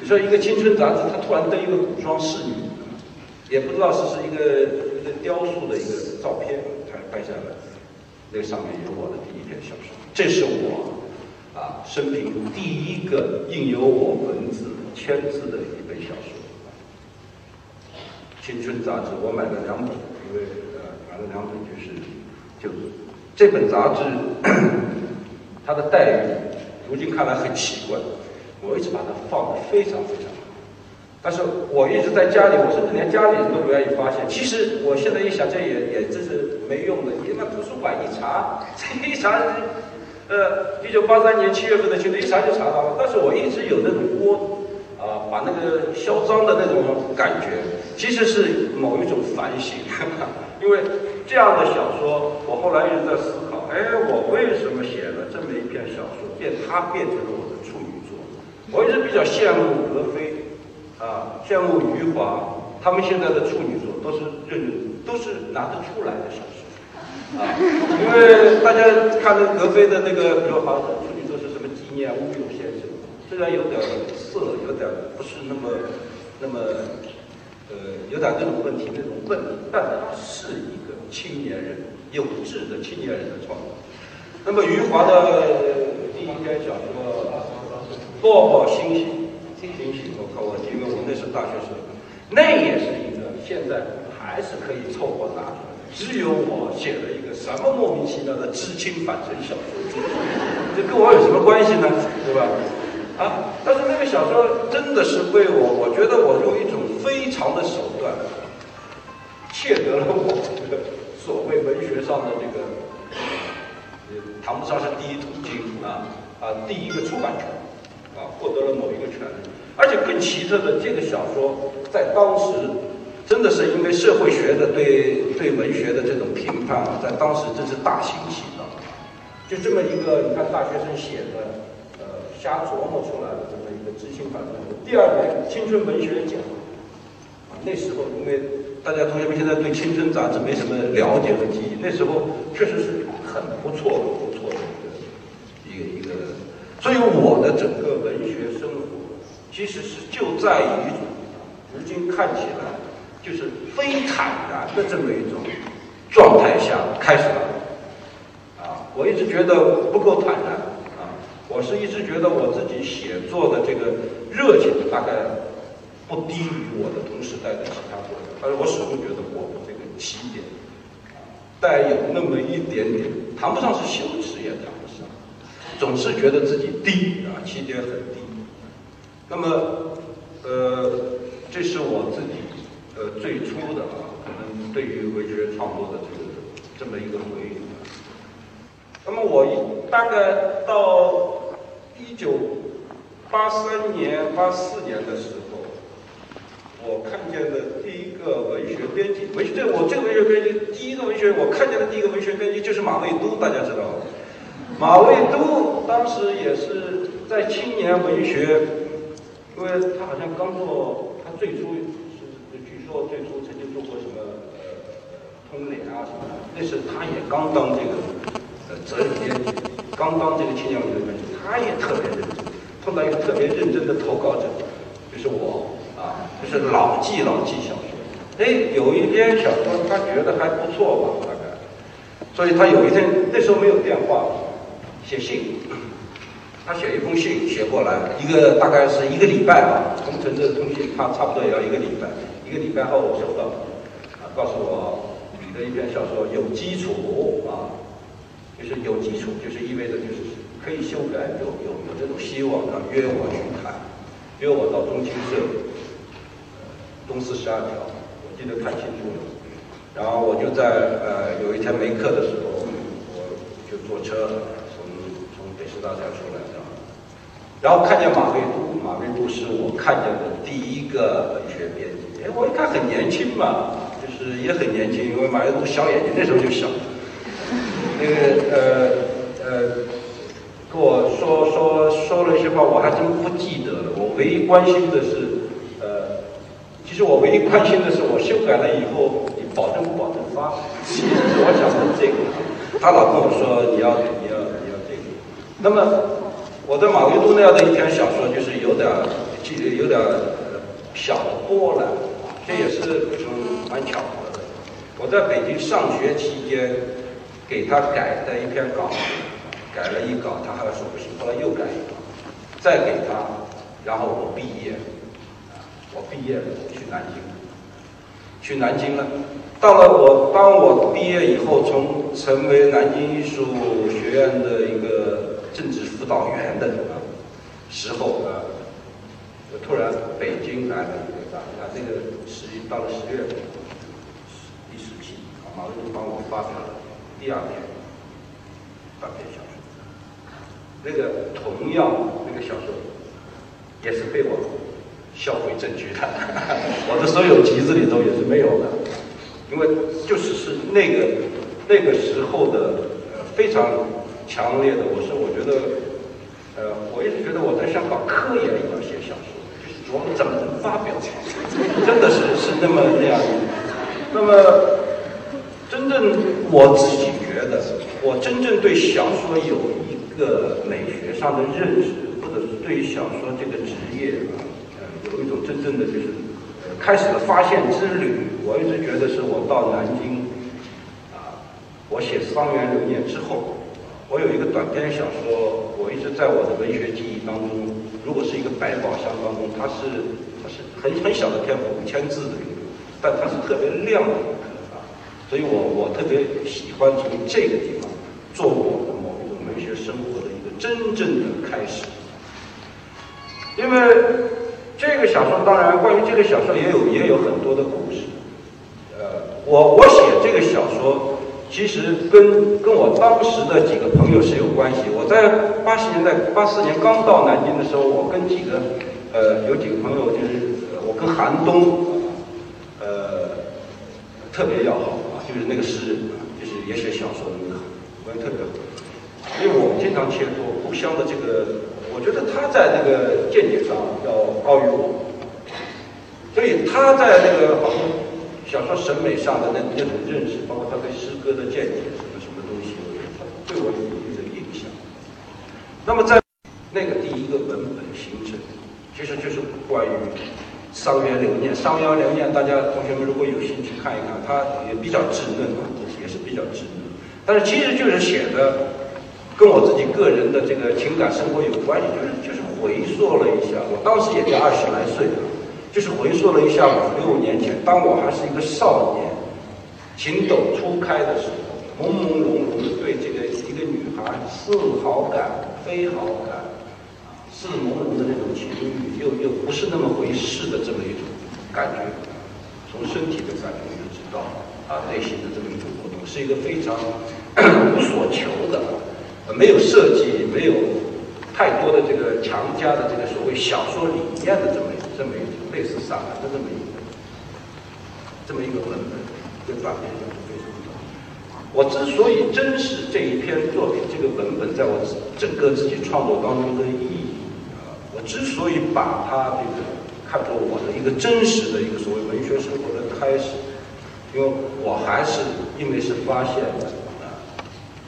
你说一个青春杂志，它突然登一个古装侍女，也不知道是是一个一个雕塑的一个照片才拍下来。那上面有我的第一篇小说，这是我啊生平第一个印有我文字签字的一本小说，《青春杂志》，我买了两本，因为呃买了两本就是就这本杂志，它的待遇如今看来很奇怪，我一直把它放的非常非常好，但是我一直在家里，我甚至连家里人都不愿意发现。其实我现在一想，这也也真是没用的，你那图书馆一查，这一查。呃，一九八三年七月份的清一查就查到了。但是我一直有那种窝，啊，把那个嚣张的那种感觉，其实是某一种反省。因为这样的小说，我后来一直在思考，哎，我为什么写了这么一篇小说，变它变成了我的处女作？我一直比较羡慕格非，啊，羡慕余华，他们现在的处女作都是认，都是拿得出来的小说。啊，因为大家看那格非的那个，比如好处女座是什么纪念乌有先生，虽然有点色，有点不是那么那么呃，有点那种问题那种问题，但是一青年人，有志的青年人的创作。那么余华的第一篇小说《落魄星星》，星星，我靠，我因为我那是大学生，那也是一个现在还是可以凑合拿出来。只有我写了一个什么莫名其妙的知青反城小说，这跟我有什么关系呢？对吧？啊！但是那个小说真的是为我，我觉得我用一种非常的手段，窃得了我这个所谓文学上的这个，呃谈不上是第一桶金啊啊，第一个出版权啊，获得了某一个权利，而且更奇特的，这个小说在当时。真的是因为社会学的对对文学的这种评判啊，在当时真是大行其道。就这么一个，你看大学生写的，呃，瞎琢磨出来的这么一个知青反动。第二年青春文学奖，啊，那时候因为大家同学们现在对青春杂志没什么了解和记忆，那时候确实是很不错的、不错的一个一个一个。所以我的整个文学生活，其实是就在于，如今看起来。就是非坦然的这么一种状态下开始了，啊，我一直觉得不够坦然，啊，我是一直觉得我自己写作的这个热情大概不低于我的同时代的其他作家，但是我始终觉得我的这个起点，带有那么一点点，谈不上是羞耻也谈不上，总是觉得自己低啊，起点很低，那么，呃，这是我自己。呃，最初的啊，可能对于文学创作的这个这么一个回忆。那么我一大概到一九八三年、八四年的时候，我看见的第一个文学编辑，文学这我这个文学编辑，第一个文学我看见的第一个文学编辑就是马未都，大家知道？马未都当时也是在青年文学，因为他好像刚做，他最初。据说最初曾经做过什么通联啊什么的，那时他也刚当这个呃责任编辑，刚当这个青年文学编辑，他也特别认真，碰到一个特别认真的投稿者，就是我啊，就是老记老记小哎，有一篇小说他觉得还不错吧，大概，所以他有一天那时候没有电话，写信，他写一封信写过来，一个大概是一个礼拜吧，工程这通信他差不多也要一个礼拜。一个礼拜后，我收到，啊，告诉我你的一篇小说有基础啊，就是有基础，就是意味着就是可以修改，有有有这种希望，他约我去谈，约我到中青社，东四十二条，记得太清楚了。然后我就在呃有一天没课的时候，我就坐车从从北师大站出来，然后看见马未都，马未都是我看见的第一个文学编辑。哎，我一看很年轻嘛，就是也很年轻，因为马未都小眼睛，那时候就小。那个呃呃，跟我说说说了一些话，我还真不记得了。我唯一关心的是，其实我唯一关心的是，我修改了以后，你保证不保证发？其实是我想问这个，他老跟我说你要你要你要这个。那么我在马未都那样的一篇小说，就是有点有点小的波澜。这也是嗯蛮巧合的。我在北京上学期间，给他改的一篇稿，改了一稿，他还说不行，后来又改一稿，再给他然后我毕业，我毕业了，去南京，去南京了。到了我当我毕业以后，从成为南京艺术学院的一个政治辅导员的时候啊，我突然北京来了一个啊，这个十到了十月第十期，马云帮我发表了第二篇短篇小说，那个同样那个小说也是被我销毁证据的，我的所有集子里头也是没有的。因为就是是那个那个时候的呃非常强烈的，我说我觉得，呃，我一直觉得我在香港科研一样写小说，就是琢磨怎么能发表，真的是是那么那样。那么真正我自己觉得，我真正对小说有一个美学上的认识，或者是对小说这个职业有一种真正的就是呃。开始了发现之旅，我一直觉得是我到南京，啊，我写《桑园留念》之后，我有一个短篇小说，我一直在我的文学记忆当中，如果是一个百宝箱当中，它是它是很很小的篇幅，五千字的，但它是特别亮的啊，所以我我特别喜欢从这个地方做我的某一种文学生活的一个真正的开始，因为。这个小说当然，关于这个小说也有也有很多的故事。呃，我我写这个小说，其实跟跟我当时的几个朋友是有关系。我在八十年代八四年刚到南京的时候，我跟几个呃有几个朋友，就是我跟韩东，呃，特别要好啊，就是那个诗人，就是也写小说的那个，关系特别好。因为我们经常切磋，互相的这个。我觉得他在那个见解上要高于我，所以他在那个好像小说审美上的那那种认识，包括他对诗歌的见解什么什么东西，对我有一定的影响。那么在那个第一个文本形成，其实就是关于《伤员留念》。《伤员留念》，大家同学们如果有兴趣看一看，它也比较稚嫩啊，也是比较稚嫩，但是其实就是写的。跟我自己个人的这个情感生活有关系，就是就是回溯了一下，我当时也就二十来岁，就是回溯了一下五六年前，当我还是一个少年，情窦初开的时候，朦朦胧胧的对这个一个女孩似好感非好感，似朦胧的那种情欲，又又不是那么回事的这么一种感觉，从身体的感觉就知道啊内心的这么一种活动，是一个非常 无所求的。没有设计，没有太多的这个强加的这个所谓小说理念的这么这么一种类似散文的这么一个这么一个文本，跟短篇小说非常不同。我之所以珍视这一篇作品，这个文本在我整个自己创作当中的意义啊，我之所以把它这个看作我的一个真实的一个所谓文学生活的开始，因为我还是因为是发现的。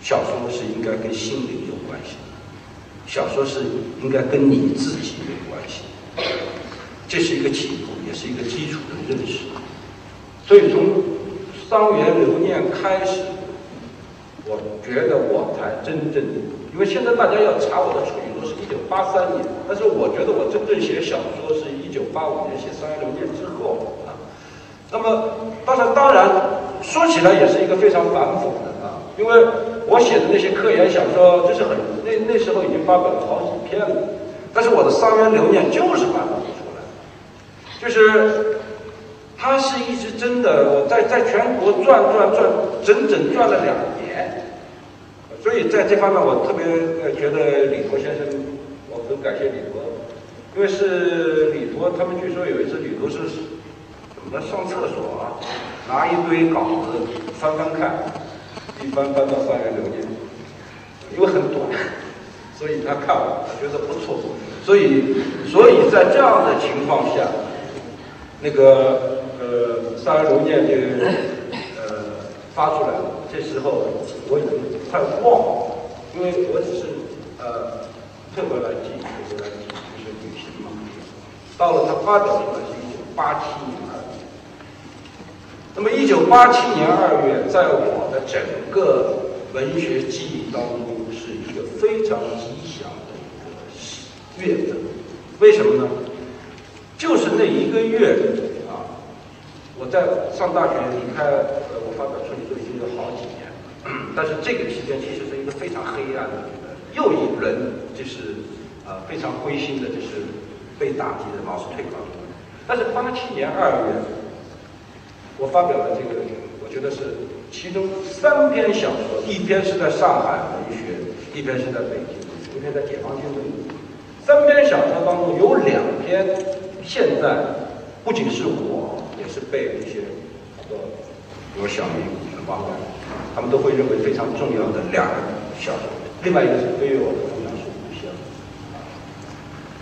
小说是应该跟心灵有关系，小说是应该跟你自己有关系，这是一个起步，也是一个基础的认识。所以从《桑园留念》开始，我觉得我才真正，因为现在大家要查我的处于都是一九八三年，但是我觉得我真正写小说是一九八五年写《桑园留念》之后啊。那么，当然，当然说起来也是一个非常反讽的，因为。我写的那些科研小说，就是很那那时候已经发表了好几篇了，但是我的《桑园留念》就是发表不出来，就是它是一直真的，我在在全国转转转，整整转了两年，所以在这方面我特别呃觉得李陀先生，我很感谢李陀，因为是李陀他们据说有一次李陀是怎么上厕所啊，拿一堆稿子翻翻看。一般翻到《三元流年》，因为很短，所以他看完他觉得不错，所以所以在这样的情况下，那个呃《三元流念》就呃发出来了。这时候我已经快忘了，因为我只是呃退回来记，特别来记，就是旅行嘛。到了他发表出来是一九八七年。那么，一九八七年二月，在我的整个文学记忆当中，是一个非常吉祥的一个月份，为什么呢？就是那一个月啊，我在上大学离开呃，我发表处女作已经有好几年，但是这个期间其实是一个非常黑暗的，又一轮就是呃非常灰心的，就是被打击的老师退稿。但是八七年二月，我发表了这个，我觉得是其中三篇小说，一篇是在上海文学，一篇是在北京，一篇在解放军文学。三篇小说当中有两篇，现在不仅是我，也是被一些好多，比如小明、王敢，他们都会认为非常重要的两个小说。另外一个是飞越我的风凉是故乡，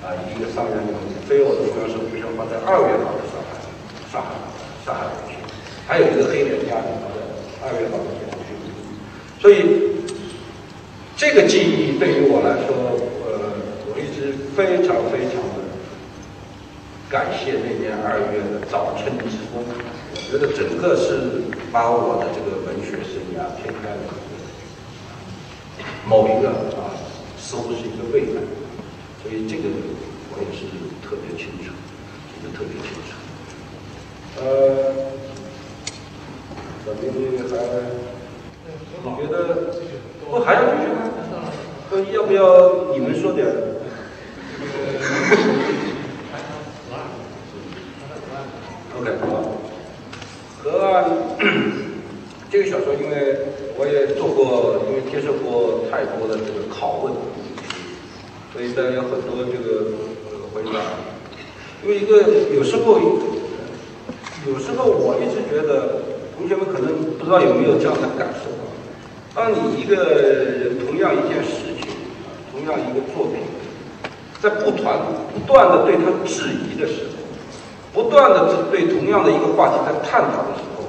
啊，一个上元名字，飞越我的风凉是故乡放在二月号的上海，上海，上海，还有一个黑脸家庭放在二月号的解放军。所以这个记忆对于我来说。呃，我一直非常非常的感谢那年二月的早春之风，我觉得整个是把我的这个文学生涯添开了某一个啊，似乎是一个未来，所以这个我也是特别清楚，记得特别清楚。呃，小兵还，你觉得不还要继续吗？要不要你们说点？OK，好。河岸这个小说，因为我也做过，因为接受过太多的这个拷问，所以大家有很多这个回答。因为一个有时候，有时候我一直觉得，同学们可能不知道有没有这样的感受啊：当你一个人同样一件事情，同样一个作品。在不团不断的对他质疑的时候，不断的对同样的一个话题在探讨的时候，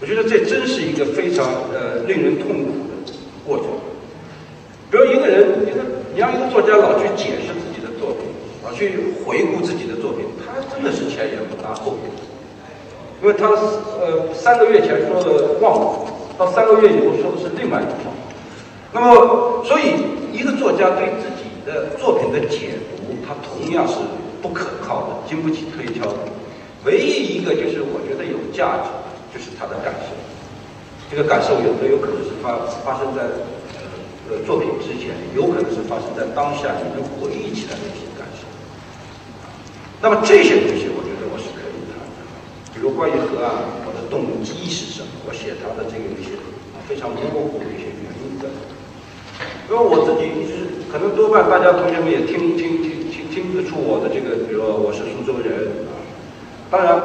我觉得这真是一个非常呃令人痛苦的过程。比如一个人，一个你让一个作家老去解释自己的作品，老去回顾自己的作品，他真的是前言不搭后语，因为他呃三个月前说的忘了，到三个月以后说的是另外一句话。那么，所以一个作家对自己。的作品的解读，它同样是不可靠的，经不起推敲的。唯一一个就是我觉得有价值，就是他的感受。这个感受有的有可能是发发生在呃呃作品之前，有可能是发生在当下，你能回忆起来的一些感受。那么这些东西，我觉得我是可以谈的。比如关于河岸，我的动机是什么？我写它的这个一些非常模糊的一些原因在。因为我自己一直。可能多半大家同学们也听听听听听得出我的这个，比如说我是苏州人啊。当然，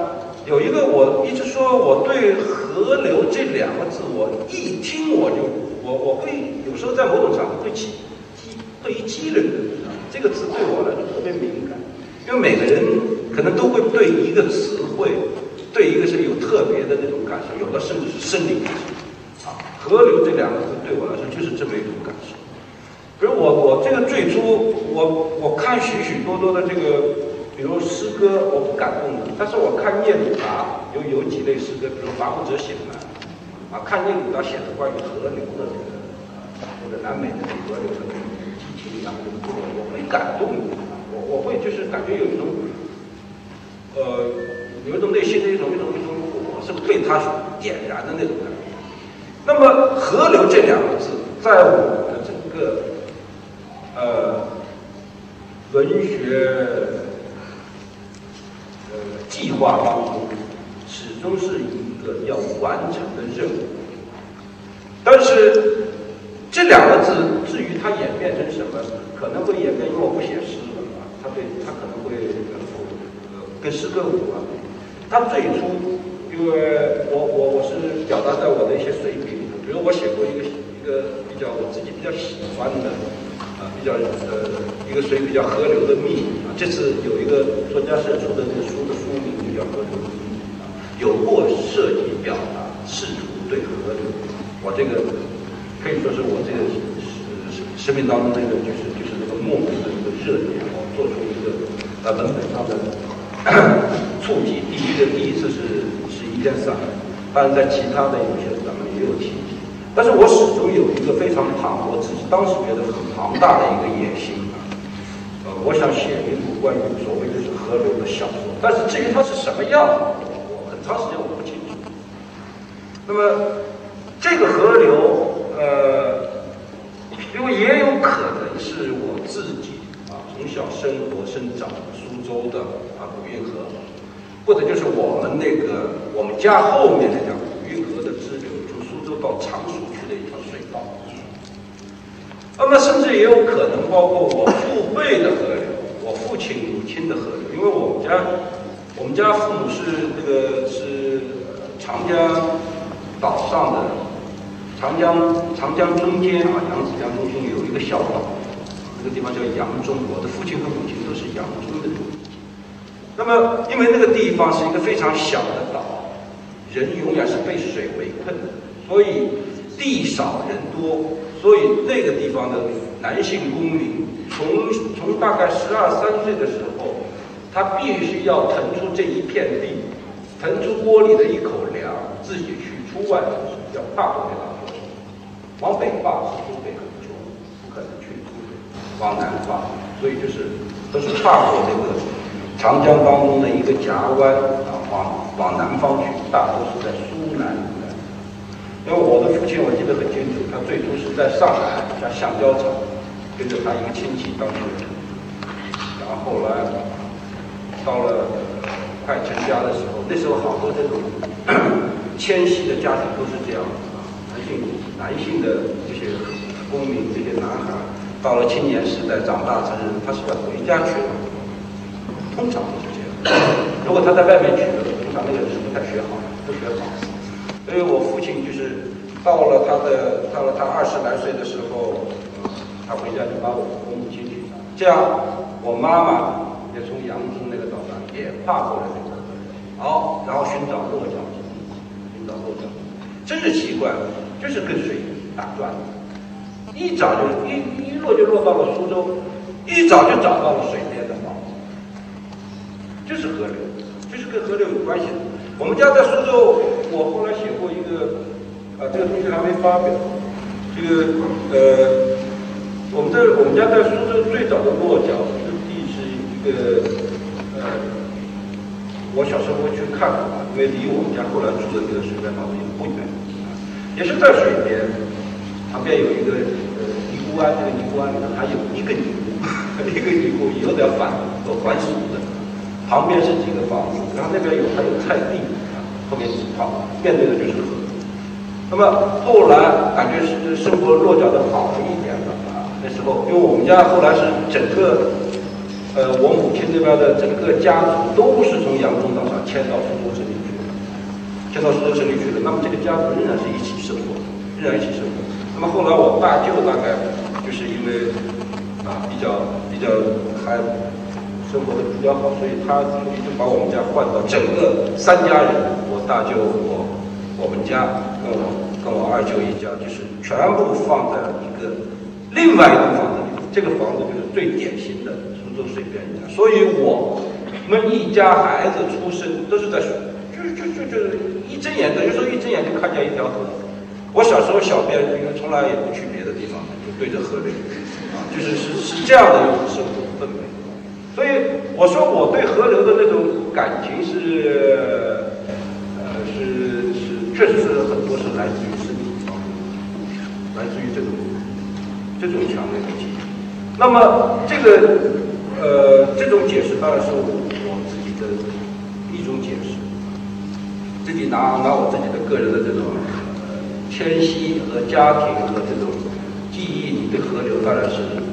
有一个我一直说我对“河流”这两个字，我一听我就我我会有时候在某种场合会激激会激人的这个词对我来说特别敏感，因为每个人可能都会对一个词汇，对一个是有特别的那种感受，有的甚至是生理感受啊。河流这两个字对我来说就是这么一种感受。比如我我这个最初我我看许许多多的这个，比如诗歌，我不感动的。但是我看聂鲁达有有几类诗歌，比如伐木者写的，啊，看聂鲁达写的关于河流的这个，或者南美的这个河流的这个激情啊，我我会感动的，我我会就是感觉有一种，呃，有一种内心的一种一种一种火是被他点燃的那种感觉。那么河流这两个字，在我的整个。呃，文学呃计划当中，始终是一个要完成的任务。但是这两个字，至于它演变成什么，可能会演变，因为我不写诗了啊，它对它可能会跟诗歌无关。他最初，因为我我我是表达在我的一些随笔里头，比如我写过一个一个比较我自己比较喜欢的啊。比较呃，一个水比较河流的秘密啊。这次有一个作家社出的这个书的书名就叫《河流的秘密》啊，有过涉及表达，试图对河流，我这个可以说是我这个是生命当中那个就是就是那个梦的一个热点，我做出一个呃文本上的触及。第一个第一次是是一件事，当然在其他的有些咱们也有提及。但是我始终有一个非常庞，我自己当时觉得很庞大的一个野心啊，呃，我想写一部关于所谓就是河流的小说，但是至于它是什么样，我很长时间我不清楚。那么这个河流，呃，因为也有可能是我自己啊从小生活生长苏州的啊古运河，或者就是我们那个我们家后面那条古运河的支流，从苏州到常熟去的一条水道。那么甚至也有可能包括我父辈的河流，我父亲母亲的河流，因为我们家我们家父母是那个是长江岛上的长江长江中间啊，扬子江中间有一个小岛，那个地方叫扬中，我的父亲和母亲都是扬中的人。那么因为那个地方是一个非常小的岛，人永远是被水围困的，所以地少人多。所以那个地方的男性公民，从从大概十二三岁的时候，他必须要腾出这一片地，腾出锅里的一口粮，自己去出外做事，要跨过这条河，往北跨是东北很穷，不可能去东北，往南跨，所以就是都是跨过这个长江当中的一个夹湾啊，往往南方去，大多是在苏南。因为我的父亲我记得很清楚，他最初是在上海家橡胶厂，跟着他一个亲戚当工人，然后后来到了快成家的时候，那时候好多这种迁徙的家庭都是这样啊，男性男性的这些公民这些男孩，到了青年时代长大成人，他是要回家去了，通常都是这样。如果他在外面学的，通常那个人是不太学好，不学好。所以我父亲就是到了他的到了他二十来岁的时候，他回家就把我我母亲娶了。这样，我妈妈也从扬州那个岛上也跨过了这个，好，然后寻找落脚地，寻找落脚地，真是奇怪，就是跟水打转，一找就一一落就落到了苏州，一找就找到了水，就是河流，就是跟河流有关系的。我们家在苏州，我后来写过一个，啊，这个东西还没发表。这个呃，我们在我们家在苏州最早的落脚之地是一个呃，我小时候去看过，因为离我们家后来住的那个水边房子也不远，也是在水边，旁边有一个呃尼姑庵，这个尼姑庵里面还有一个尼姑，一个尼姑有点反和还俗的。旁边是几个房子，然后那边有还有菜地啊，后面好面对的就是河。那么后来感觉是生活落脚的好一点了啊。那时候因为我们家后来是整个，呃，我母亲那边的整个家族都是从扬州岛上迁到苏州城里去的，迁到苏州城里去了。那么这个家族仍然是一起生活，仍然一起生活。那么后来我大舅大概就是因为啊比较比较还。生活的比较好，所以他终于就把我们家换到整个三家人，我大舅、我、我们家跟我跟我二舅一家，就是全部放在了一个另外一栋房子里。这个房子就是最典型的苏州水边家，所以我们一家孩子出生都是在水，就就就就一睁眼，等于说一睁眼就看见一条河。我小时候小便，因为从来也不去别的地方，就对着河流，啊，就是是是这样的一种生活氛围。所以我说我对河流的那种感情是，呃，是是，确实是很多是来自于生命方面，来自于这种这种强烈的记忆。那么这个呃这种解释当然是我我自己的一种解释，自己拿拿我自己的个人的这种迁徙和家庭和这种记忆，你对河流当然是。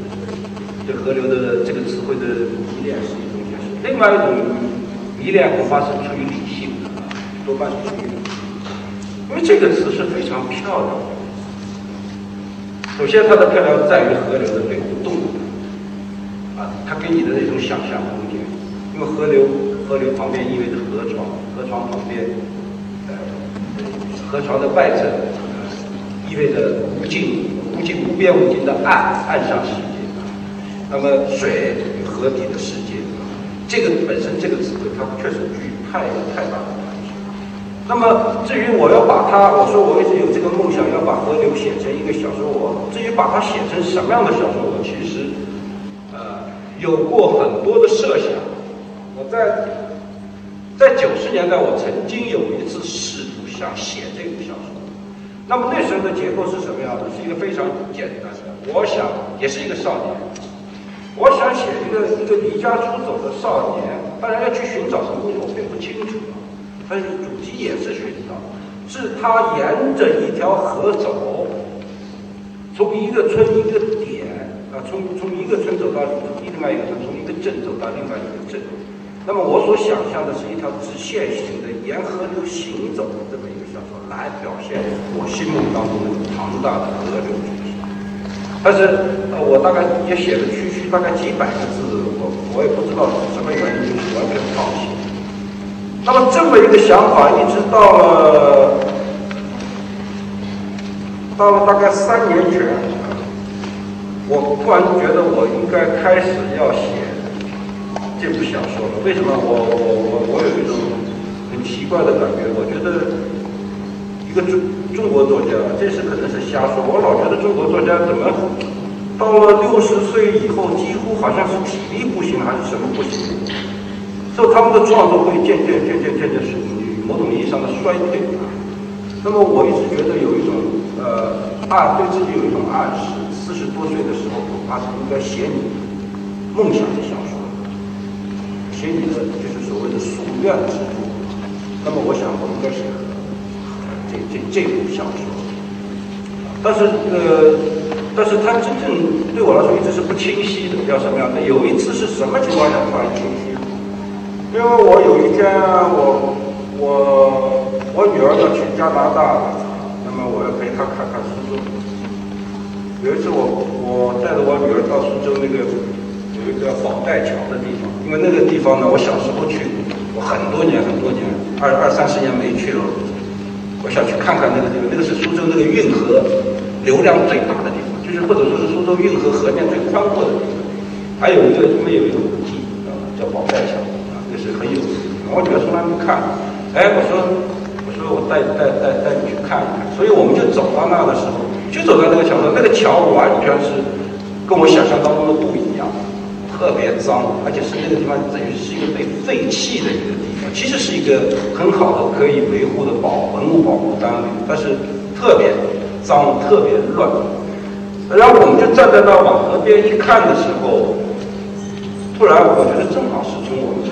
对河流的这个词汇的迷恋是一种解释，另外一种迷恋恐怕是出于理性的，多半是出于理性，因为这个词是非常漂亮的。首先，它的漂亮在于河流的流动，啊，它给你的那种想象空间。因为河流，河流旁边意味着河床，河床旁边，呃，河床的外侧，意味着无尽、无尽、无边无尽的岸，岸上是。那么水与河底的世界，这个本身这个词汇它确实具有太太大的关系。那么至于我要把它，我说我一直有这个梦想，要把河流写成一个小说。我至于把它写成什么样的小说，我其实呃有过很多的设想。我在在九十年代，我曾经有一次试图想写这部小说。那么那时候的结构是什么样的？是一个非常简单的。我想也是一个少年，我想写一个一个离家出走的少年，当然要去寻找什么我并不清楚啊，但是主题也是寻找，是他沿着一条河走，从一个村一个点啊，从从一个村走到另外一个村，从一个镇走到另外一个镇。那么我所想象的是一条直线型的沿河流行走的这么一个小说，来表现我心目当中的庞大的河流主题。但是呃，我大概也写了去大概几百个字，我我也不知道什么原因，就是完全放弃。那么这么一个想法，一直到了到了大概三年前，我突然觉得我应该开始要写这部小说了。为什么？我我我我有一种很奇怪的感觉，我觉得一个中。中国作家，这是可能是瞎说。我老觉得中国作家怎么到了六十岁以后，几乎好像是体力不行，还是什么不行，所以他们的创作会渐渐、渐渐、渐渐属于某种意义上的衰退啊。那么我一直觉得有一种呃暗，对自己有一种暗示：四十多岁的时候，恐怕是应该写你梦想的小说，写你的就是所谓的夙愿之作。那么我想，我应该是。这这这部小说，但是呃，但是它真正对我来说一直是不清晰的，叫什么样的？有一次是什么情况下突然清晰？因为我有一天，我我我女儿要去加拿大，那么我要陪她看看苏州。有一次我我带着我女儿到苏州那个有一个宝带桥的地方，因为那个地方呢，我小时候去，我很多年很多年，二二三十年没去了。我想去看看那个地方，那个是苏州那个运河流量最大的地方，就是或者说是苏州运河河面最宽阔的地方。还有一个，因为有一个古迹啊，叫宝盖桥啊，那是很有名的。我女儿从来没看，哎，我说，我说我带带带带你去看一看。所以我们就走到那的时候，就走到那个桥上，那个桥完全是跟我想象当中的不一样。特别脏，而且是那个地方等于是一个被废弃的一个地方，其实是一个很好的可以维护的保文物保护单位，但是特别脏，特别乱。然后我们就站在那往河边一看的时候，突然我觉得正好是从我们，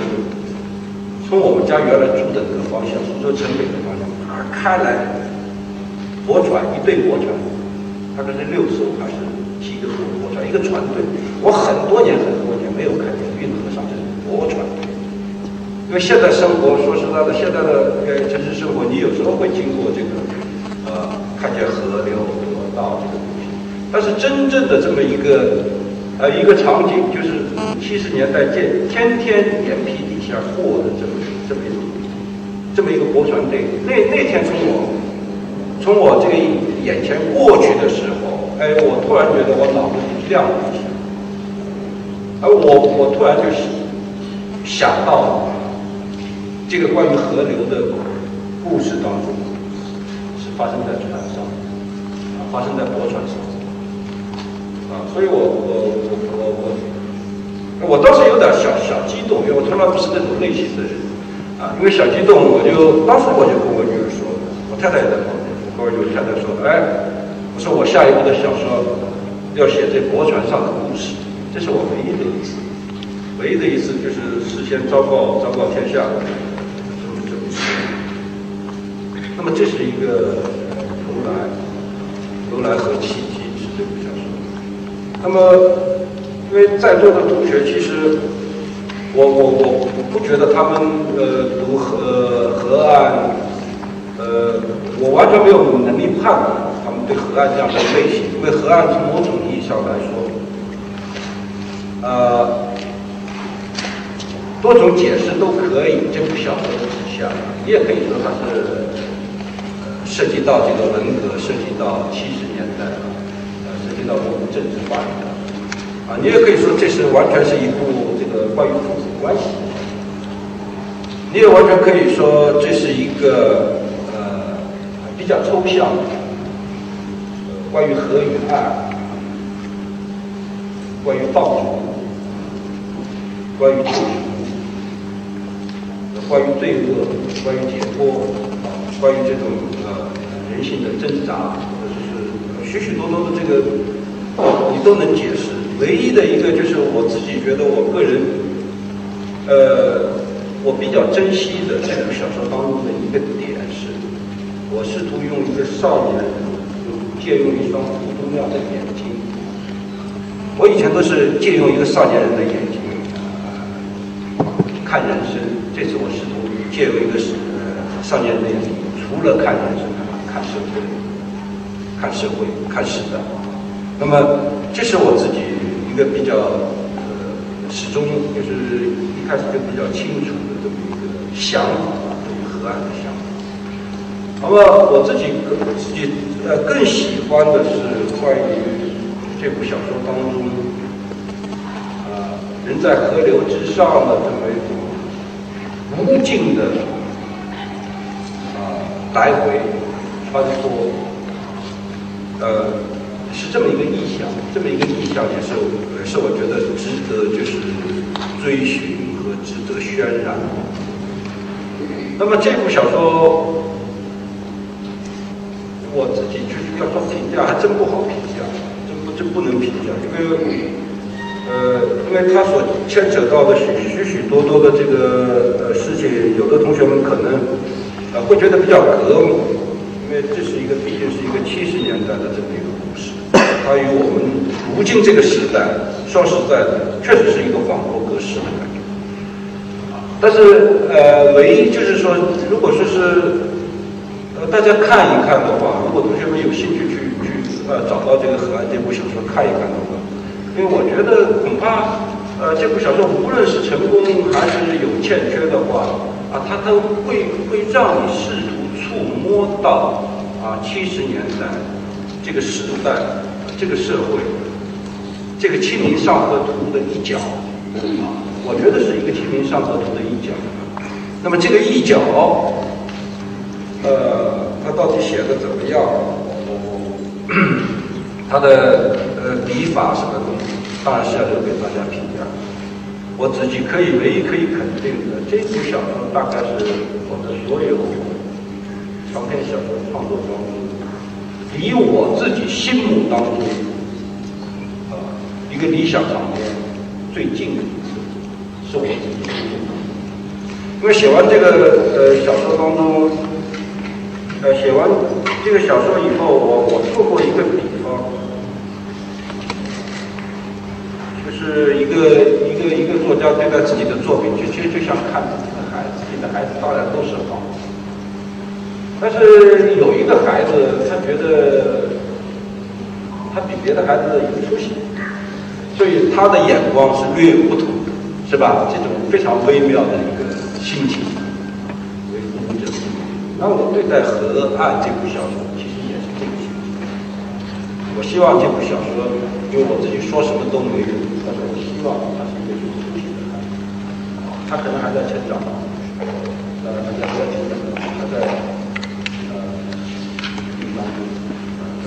从我们家原来住的那个方向，苏州城北的方向，而开来驳船一对驳船，大概是六艘还是七个驳船，一个船队。我很多年很多年。没有看见运河上的驳船，因为现在生活，说实在的，现在的呃城市生活，你有时候会经过这个，呃，看见河流、但是真正的这么一个，呃，一个场景，就是七十年代建天天眼皮底下过的这么这么一这么一个驳船队。那那天从我从我这个眼前过去的时候，哎，我突然觉得我脑子里亮了一下。而我，我突然就想到，这个关于河流的故事当中，是发生在船上，啊，发生在驳船上，啊，所以我，我，我，我，我，我当时有点小小激动，因为我从来不是那种类型的人，啊，因为小激动，我就当时我就跟我女儿说，我太太也在旁边，我跟我太太说，哎，我说我下一步的小说要写这驳船上的故事。这是我唯一的一次，唯一的一次就是事先昭告昭告天下，这么这么说。那么这是一个由来，由来和契机是这部小说。那么，因为在座的同学，其实我我我我不觉得他们呃读河河岸，呃，我完全没有能力判断他们对河岸这样的类型，因为河岸从某种意义上来说。呃，多种解释都可以。这部小说的底下，你也可以说它是涉及到这个文革，涉及到七十年代，到我们政治化的。啊，你也可以说这是完全是一部这个关于父子关系。你也完全可以说这是一个呃比较抽象的，关于和与爱，关于放逐。关于救赎，关于罪恶，关于解脱，关于这种呃人性的挣扎，或者是许许多多的这个，你都能解释。唯一的一个就是我自己觉得我个人，呃，我比较珍惜的这部小说当中的一个点是，我试图用一个少年，就借用一双普通亮的眼睛。我以前都是借用一个少年人的眼睛看人生，这次我试图借用一个呃少年人的眼睛，除了看人生，看社会，看社会，看时代。那么，这是我自己一个比较呃始终就是一开始就比较清楚的这么一个想法吧，这么河岸的想法。那么我自己自己呃更喜欢的是关于。这部小说当中，啊，人在河流之上的这么一种无尽的啊来回穿梭，呃，是这么一个意象，这么一个意象也是也是我觉得值得就是追寻和值得渲染。那么这部小说，我自己就是要说评价，还真不好评价。真不真不能评价，因为，呃，因为他所牵扯到的许许许多多的这个呃事情，有的同学们可能呃会觉得比较隔膜，因为这是一个毕竟是一个七十年代的这么一个它与我们如今这个时代说实在的，确实是一个恍若隔世的感觉。但是呃，唯一就是说，如果说是呃大家看一看的话，如果同学们有兴趣去去。呃，找到这个河岸这部小说看一看的话，因为我觉得恐怕，呃，这部小说无论是成功还是有欠缺的话，啊，它都会会让你试图触摸到啊七十年代这个时代、这个社会、这个《清明上河图》的一角，啊，我觉得是一个《清明上河图》的一角。那么这个一角，呃，它到底写的怎么样？他的呃笔法什么东西，当然是要留给大家评价。我自己可以唯一可以肯定的，这部小说大概是我的所有长篇小说创作中，离我自己心目当中啊一个理想场面最近的一次，是我自己。因为写完这个呃小说当中，呃写完。这个小说以后，我我做过一个比方，就是一个一个一个作家对待自己的作品，就其实就像看自己的孩子，自己的孩子当然都是好，但是有一个孩子，觉得他比别的孩子有出息，所以他的眼光是略有不同的，是吧？这种非常微妙的一个心情。那我对待《河岸》这部小说，其实也是这个心情。我希望这部小说，因为我自己说什么都没用，但是我希望他是一个有出息的孩子。他可能还在成长，呃，还在学习，还在呃当中，但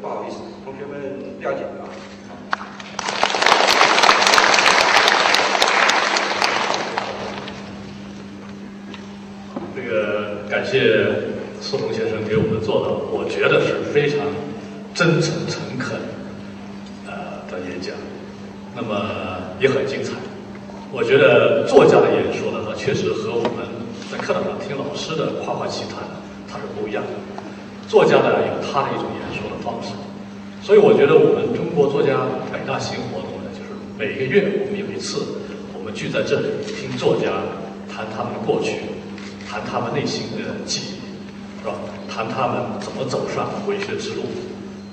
不好意思同学们不要紧张这个感谢苏童先生给我们做的我觉得是非常真诚家呢有他的一种演说的方式，所以我觉得我们中国作家百大行活动呢，就是每个月我们有一次，我们聚在这里听作家谈他们的过去，谈他们内心的记忆，是吧？谈他们怎么走上文学之路，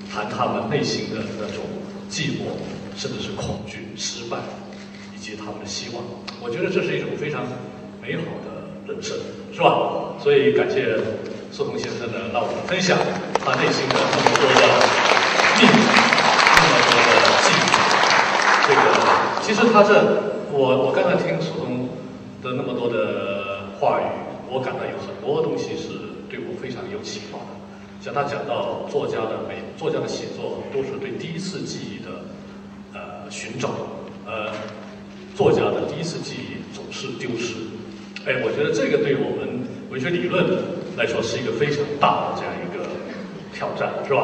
谈他们内心的那种寂寞，甚至是恐惧、失败，以及他们的希望。我觉得这是一种非常美好的人生，是吧？所以感谢苏童先生呢，让我们分享他内心的这么多的秘密，那么多的记忆。这个其实他这，我我刚才听苏童的那么多的话语，我感到有很多东西是对我非常有启发的。像他讲到作家的每作家的写作都是对第一次记忆的呃寻找，呃，作家的第一次记忆总是丢失。哎，我觉得这个对我们文学理论来说是一个非常大的这样一个挑战，是吧？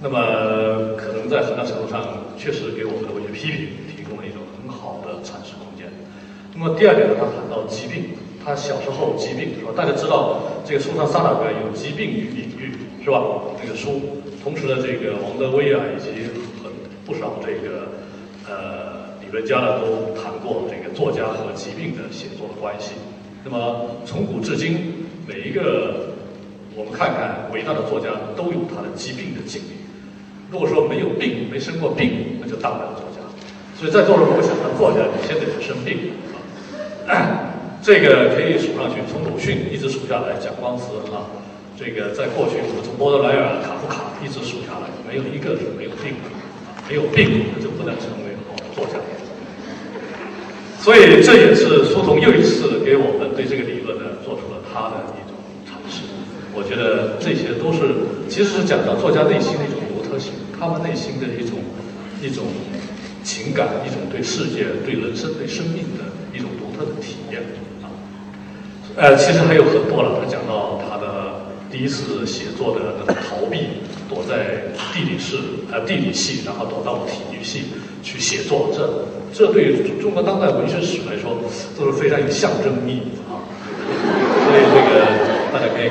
那么可能在很大程度上确实给我们的文学批评提供了一种很好的阐释空间。那么第二点呢，他谈到疾病。他小时候疾病是吧？大家知道这个书上萨达格有《疾病与领域》是吧？这个书，同时呢，这个王德威啊，以及很不少这个呃理论家呢，都谈过这个作家和疾病的写作的关系。那么从古至今，每一个我们看看伟大的作家都有他的疾病的经历。如果说没有病，没生过病，那就当不了作家。所以在座的如果想当作家，你先得生病啊。这个可以数上去，从鲁迅一直数下来，蒋光慈啊，这个在过去我们从波德莱尔、卡夫卡一直数下来，没有一个是没有病的啊，没有病就不能成为好的作家。所以这也是苏童又一次给我们对这个理论呢做出了他的一种阐释。我觉得这些都是其实是讲到作家内心的一种他们内心的一种一种情感，一种对世界、对人生、对生命的一种独特的体验啊。呃，其实还有很多了。他讲到他的第一次写作的那种逃避，躲在地理室呃地理系，然后躲到体育系去写作。这这对中国当代文学史来说都是非常有象征意义啊。所以这个大家可以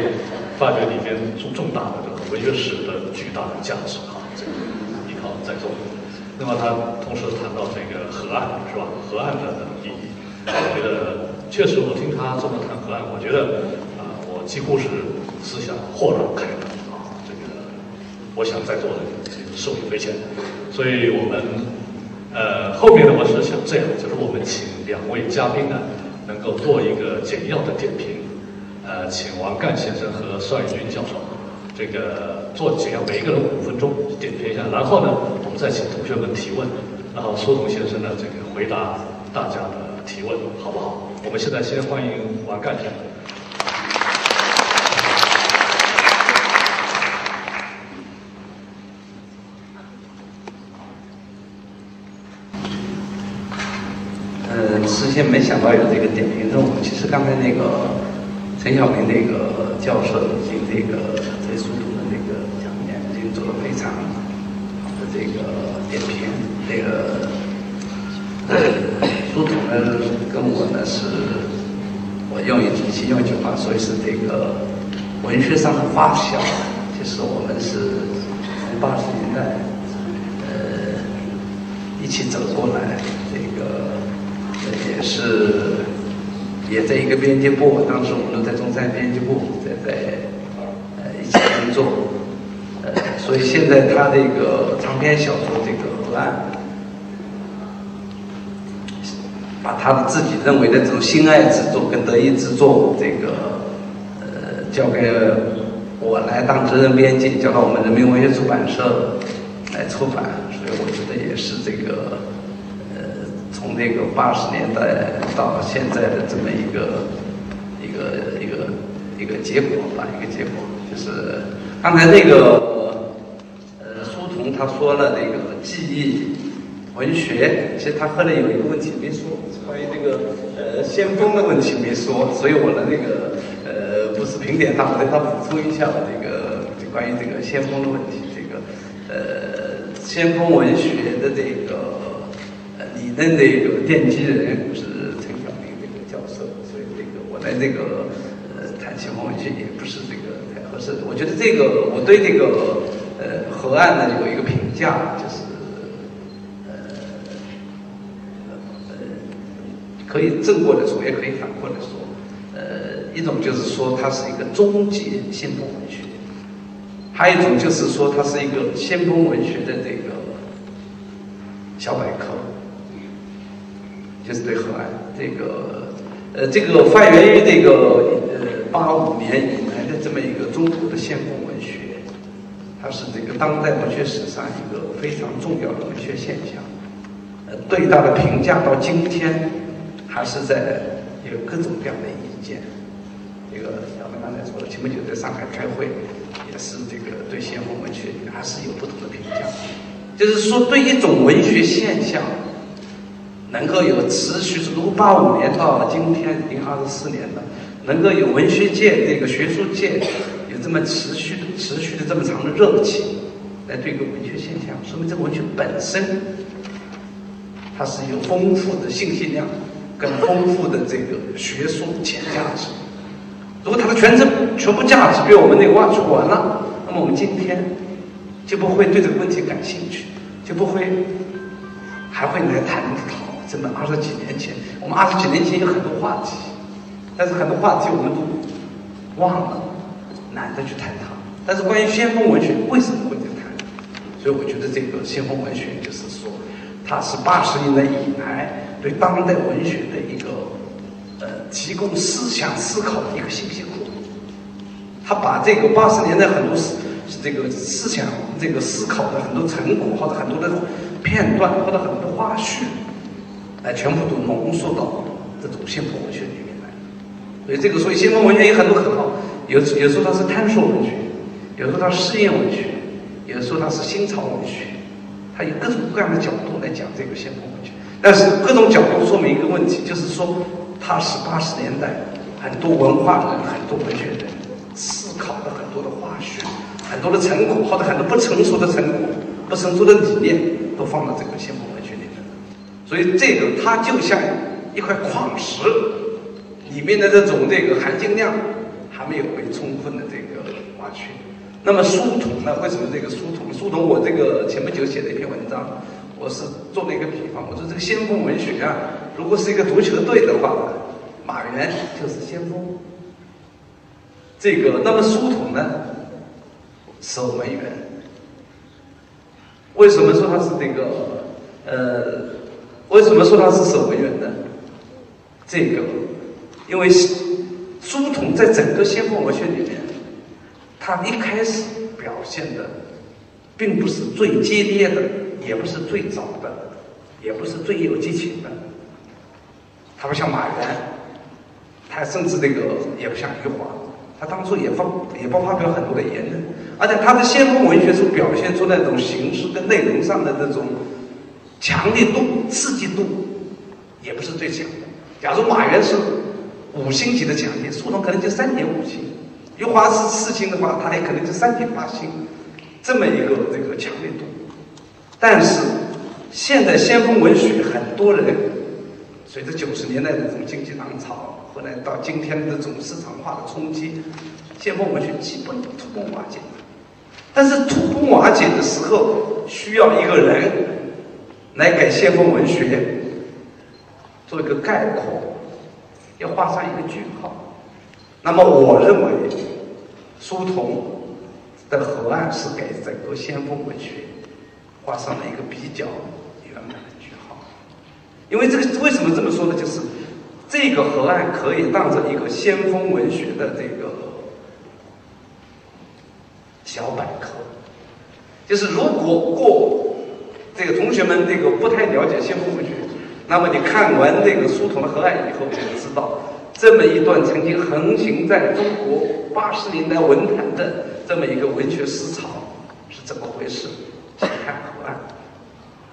发掘里面重重大的这个文学史的巨大的价值啊。这个依靠在座。那么他同时谈到这个河岸是吧？河岸的意义，我觉得。确实，我听他这么谈河岸，我觉得啊，我几乎是思想豁然开朗啊。这个，我想在座的受益匪浅。所以我们呃后面呢，我是想这样，就是我们请两位嘉宾呢，能够做一个简要的点评。呃，请王干先生和帅军教授这个做简要，每一个人五分钟点评一下。然后呢，我们再请同学们提问，然后苏童先生呢，这个回答大家的提问，好不好？我们现在先欢迎王干先生。事先没想到有这个点评任务。其实刚才那个陈晓明那个教授已经这个对书读的那个讲演已经做了非常好的这个点评，这个。书童呢，跟我呢是，我用一句，用一句话说，是这个文学上的发小。就是我们是从八十年代，呃，一起走过来，这个也是也在一个编辑部。当时我们都在中山编辑部，在在呃一起工作。呃，所以现在他这个长篇小说这个《河岸》。把他的自己认为的这种心爱之作跟得意之作，这个呃交给我来当责任编辑，交到我们人民文学出版社来出版，所以我觉得也是这个呃从那个八十年代到现在的这么一个一个一个一个结果吧，一个结果就是刚才那个他说了那个记忆。文学，其实他后来有一个问题没说，关于这个呃先锋的问题没说，所以我的那个呃不是评点他，我对他补充一下这个关于这个先锋的问题，这个呃先锋文学的这个理论的一个奠基人是陈晓明这个教授，所以这个我来这个呃谈先锋文学也不是这个太合适的。我觉得这个我对这个河岸呢有一个评价，就是呃呃。可以正过来说，也可以反过来说。呃，一种就是说它是一个终极先锋文学，还有一种就是说它是一个先锋文学的这个小百科。就是对河岸这个，呃，这个发源于这个呃八五年以来的这么一个中国的先锋，它是这个当代文学史上一个非常重要的文学现象。呃，对它的评价到今天还是在有各种各样的意见。这个小们刚才说的，前不久在上海开会，也是这个对先锋文学还是有不同的评价。就是说，对一种文学现象。能够有持续，从八五年到今天已经二十四年了，能够有文学界这个学术界这么持续的、持续的这么长的热情来对一个文学现象，说明这个文学本身它是有丰富的信息量跟丰富的这个学术潜价值。如果它的全真全部价值被我们那个挖掘完了，那么我们今天就不会对这个问题感兴趣，就不会还会来探讨。这么二十几年前，我们二十几年前有很多话题，但是很多话题我们都忘了，懒得去探讨。但是关于先锋文学，为什么会在谈？所以我觉得这个先锋文学就是说，它是八十年代以来对当代文学的一个呃提供思想思考的一个信息库。他把这个八十年代很多思这个思想这个思考的很多成果或者很多的片段或者很多花絮。来，全部都浓缩到这种先锋文学里面来。所以这个，所以先锋文学有很多很好，有有时候它是探索文学，有时候它试验文学，有时候它是新潮文学，它以各种各样的角度来讲这个先锋文学。但是各种角度说明一个问题，就是说它是八十年代很多文化人、很多文学人思考的很多的花絮、很多的成果，或者很多不成熟的成果、不成熟的理念，都放到这个先锋文学里面。所以这个它就像一块矿石，里面的这种这个含金量还没有被充分的这个挖掘。那么书童呢？为什么这个书童？书童，我这个前不久写了一篇文章，我是做了一个比方，我说这个先锋文学啊，如果是一个足球队的话，马原就是先锋。这个那么书童呢，守门员。为什么说他是这个呃？为什么说他是守门员呢？这个，因为书童在整个先锋文学里面，他一开始表现的，并不是最激烈的，也不是最早的，也不是最有激情的。他不像马原，他甚至那个也不像余华，他当初也发也不发表很多的言论，而且他的先锋文学是表现出那种形式跟内容上的那种。强烈度、刺激度也不是最强的。假如马原是五星级的强烈，苏童可能就三点五星；余华是四星的话，他也可能就三点八星，这么一个这个强烈度。但是现在先锋文学很多人随着九十年代的这种经济浪潮，后来到今天的这种市场化的冲击，先锋文学基本土崩瓦解。但是土崩瓦解的时候，需要一个人。来给先锋文学做一个概括，要画上一个句号。那么，我认为书童的河岸是给整个先锋文学画上了一个比较圆满的句号。因为这个为什么这么说呢？就是这个河岸可以当成一个先锋文学的这个小百科，就是如果过。这个同学们，这个不太了解先锋文学，那么你看完这个书童的河岸以后，你就知道这么一段曾经横行在中国八十年代文坛的这么一个文学思潮是怎么回事。请看河岸，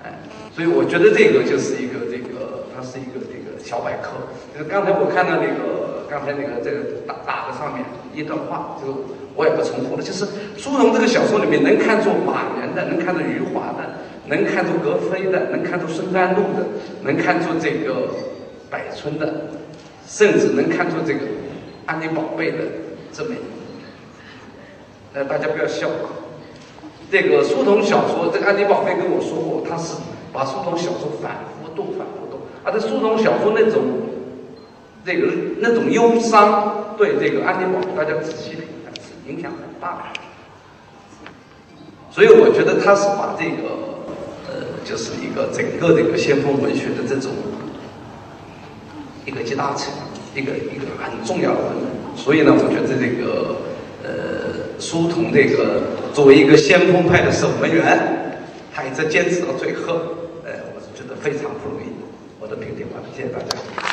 哎，所以我觉得这个就是一个这个，它是一个这个小百科。就是刚才我看到那个，刚才那个这个打打的上面一段话，就我也不重复了。就是书童这个小说里面能看出马原的，能看出余华的。能看出格非的，能看出孙甘露的，能看出这个百村的，甚至能看出这个安妮宝贝的这么，呃，大家不要笑。这个书童小说，这个安妮宝贝跟我说过，他是把书童小说反复读，反复读，而这书童小说那种这个那种忧伤，对这个安妮宝贝，大家仔细品看是影响很大的。所以我觉得他是把这个。就是一个整个这个先锋文学的这种一个集大成，一个一个很重要的。所以呢，我觉得这个呃，书童这个作为一个先锋派的守门员，他一直坚持到最后，呃，我是觉得非常不容易。我的评点完了，谢谢大家。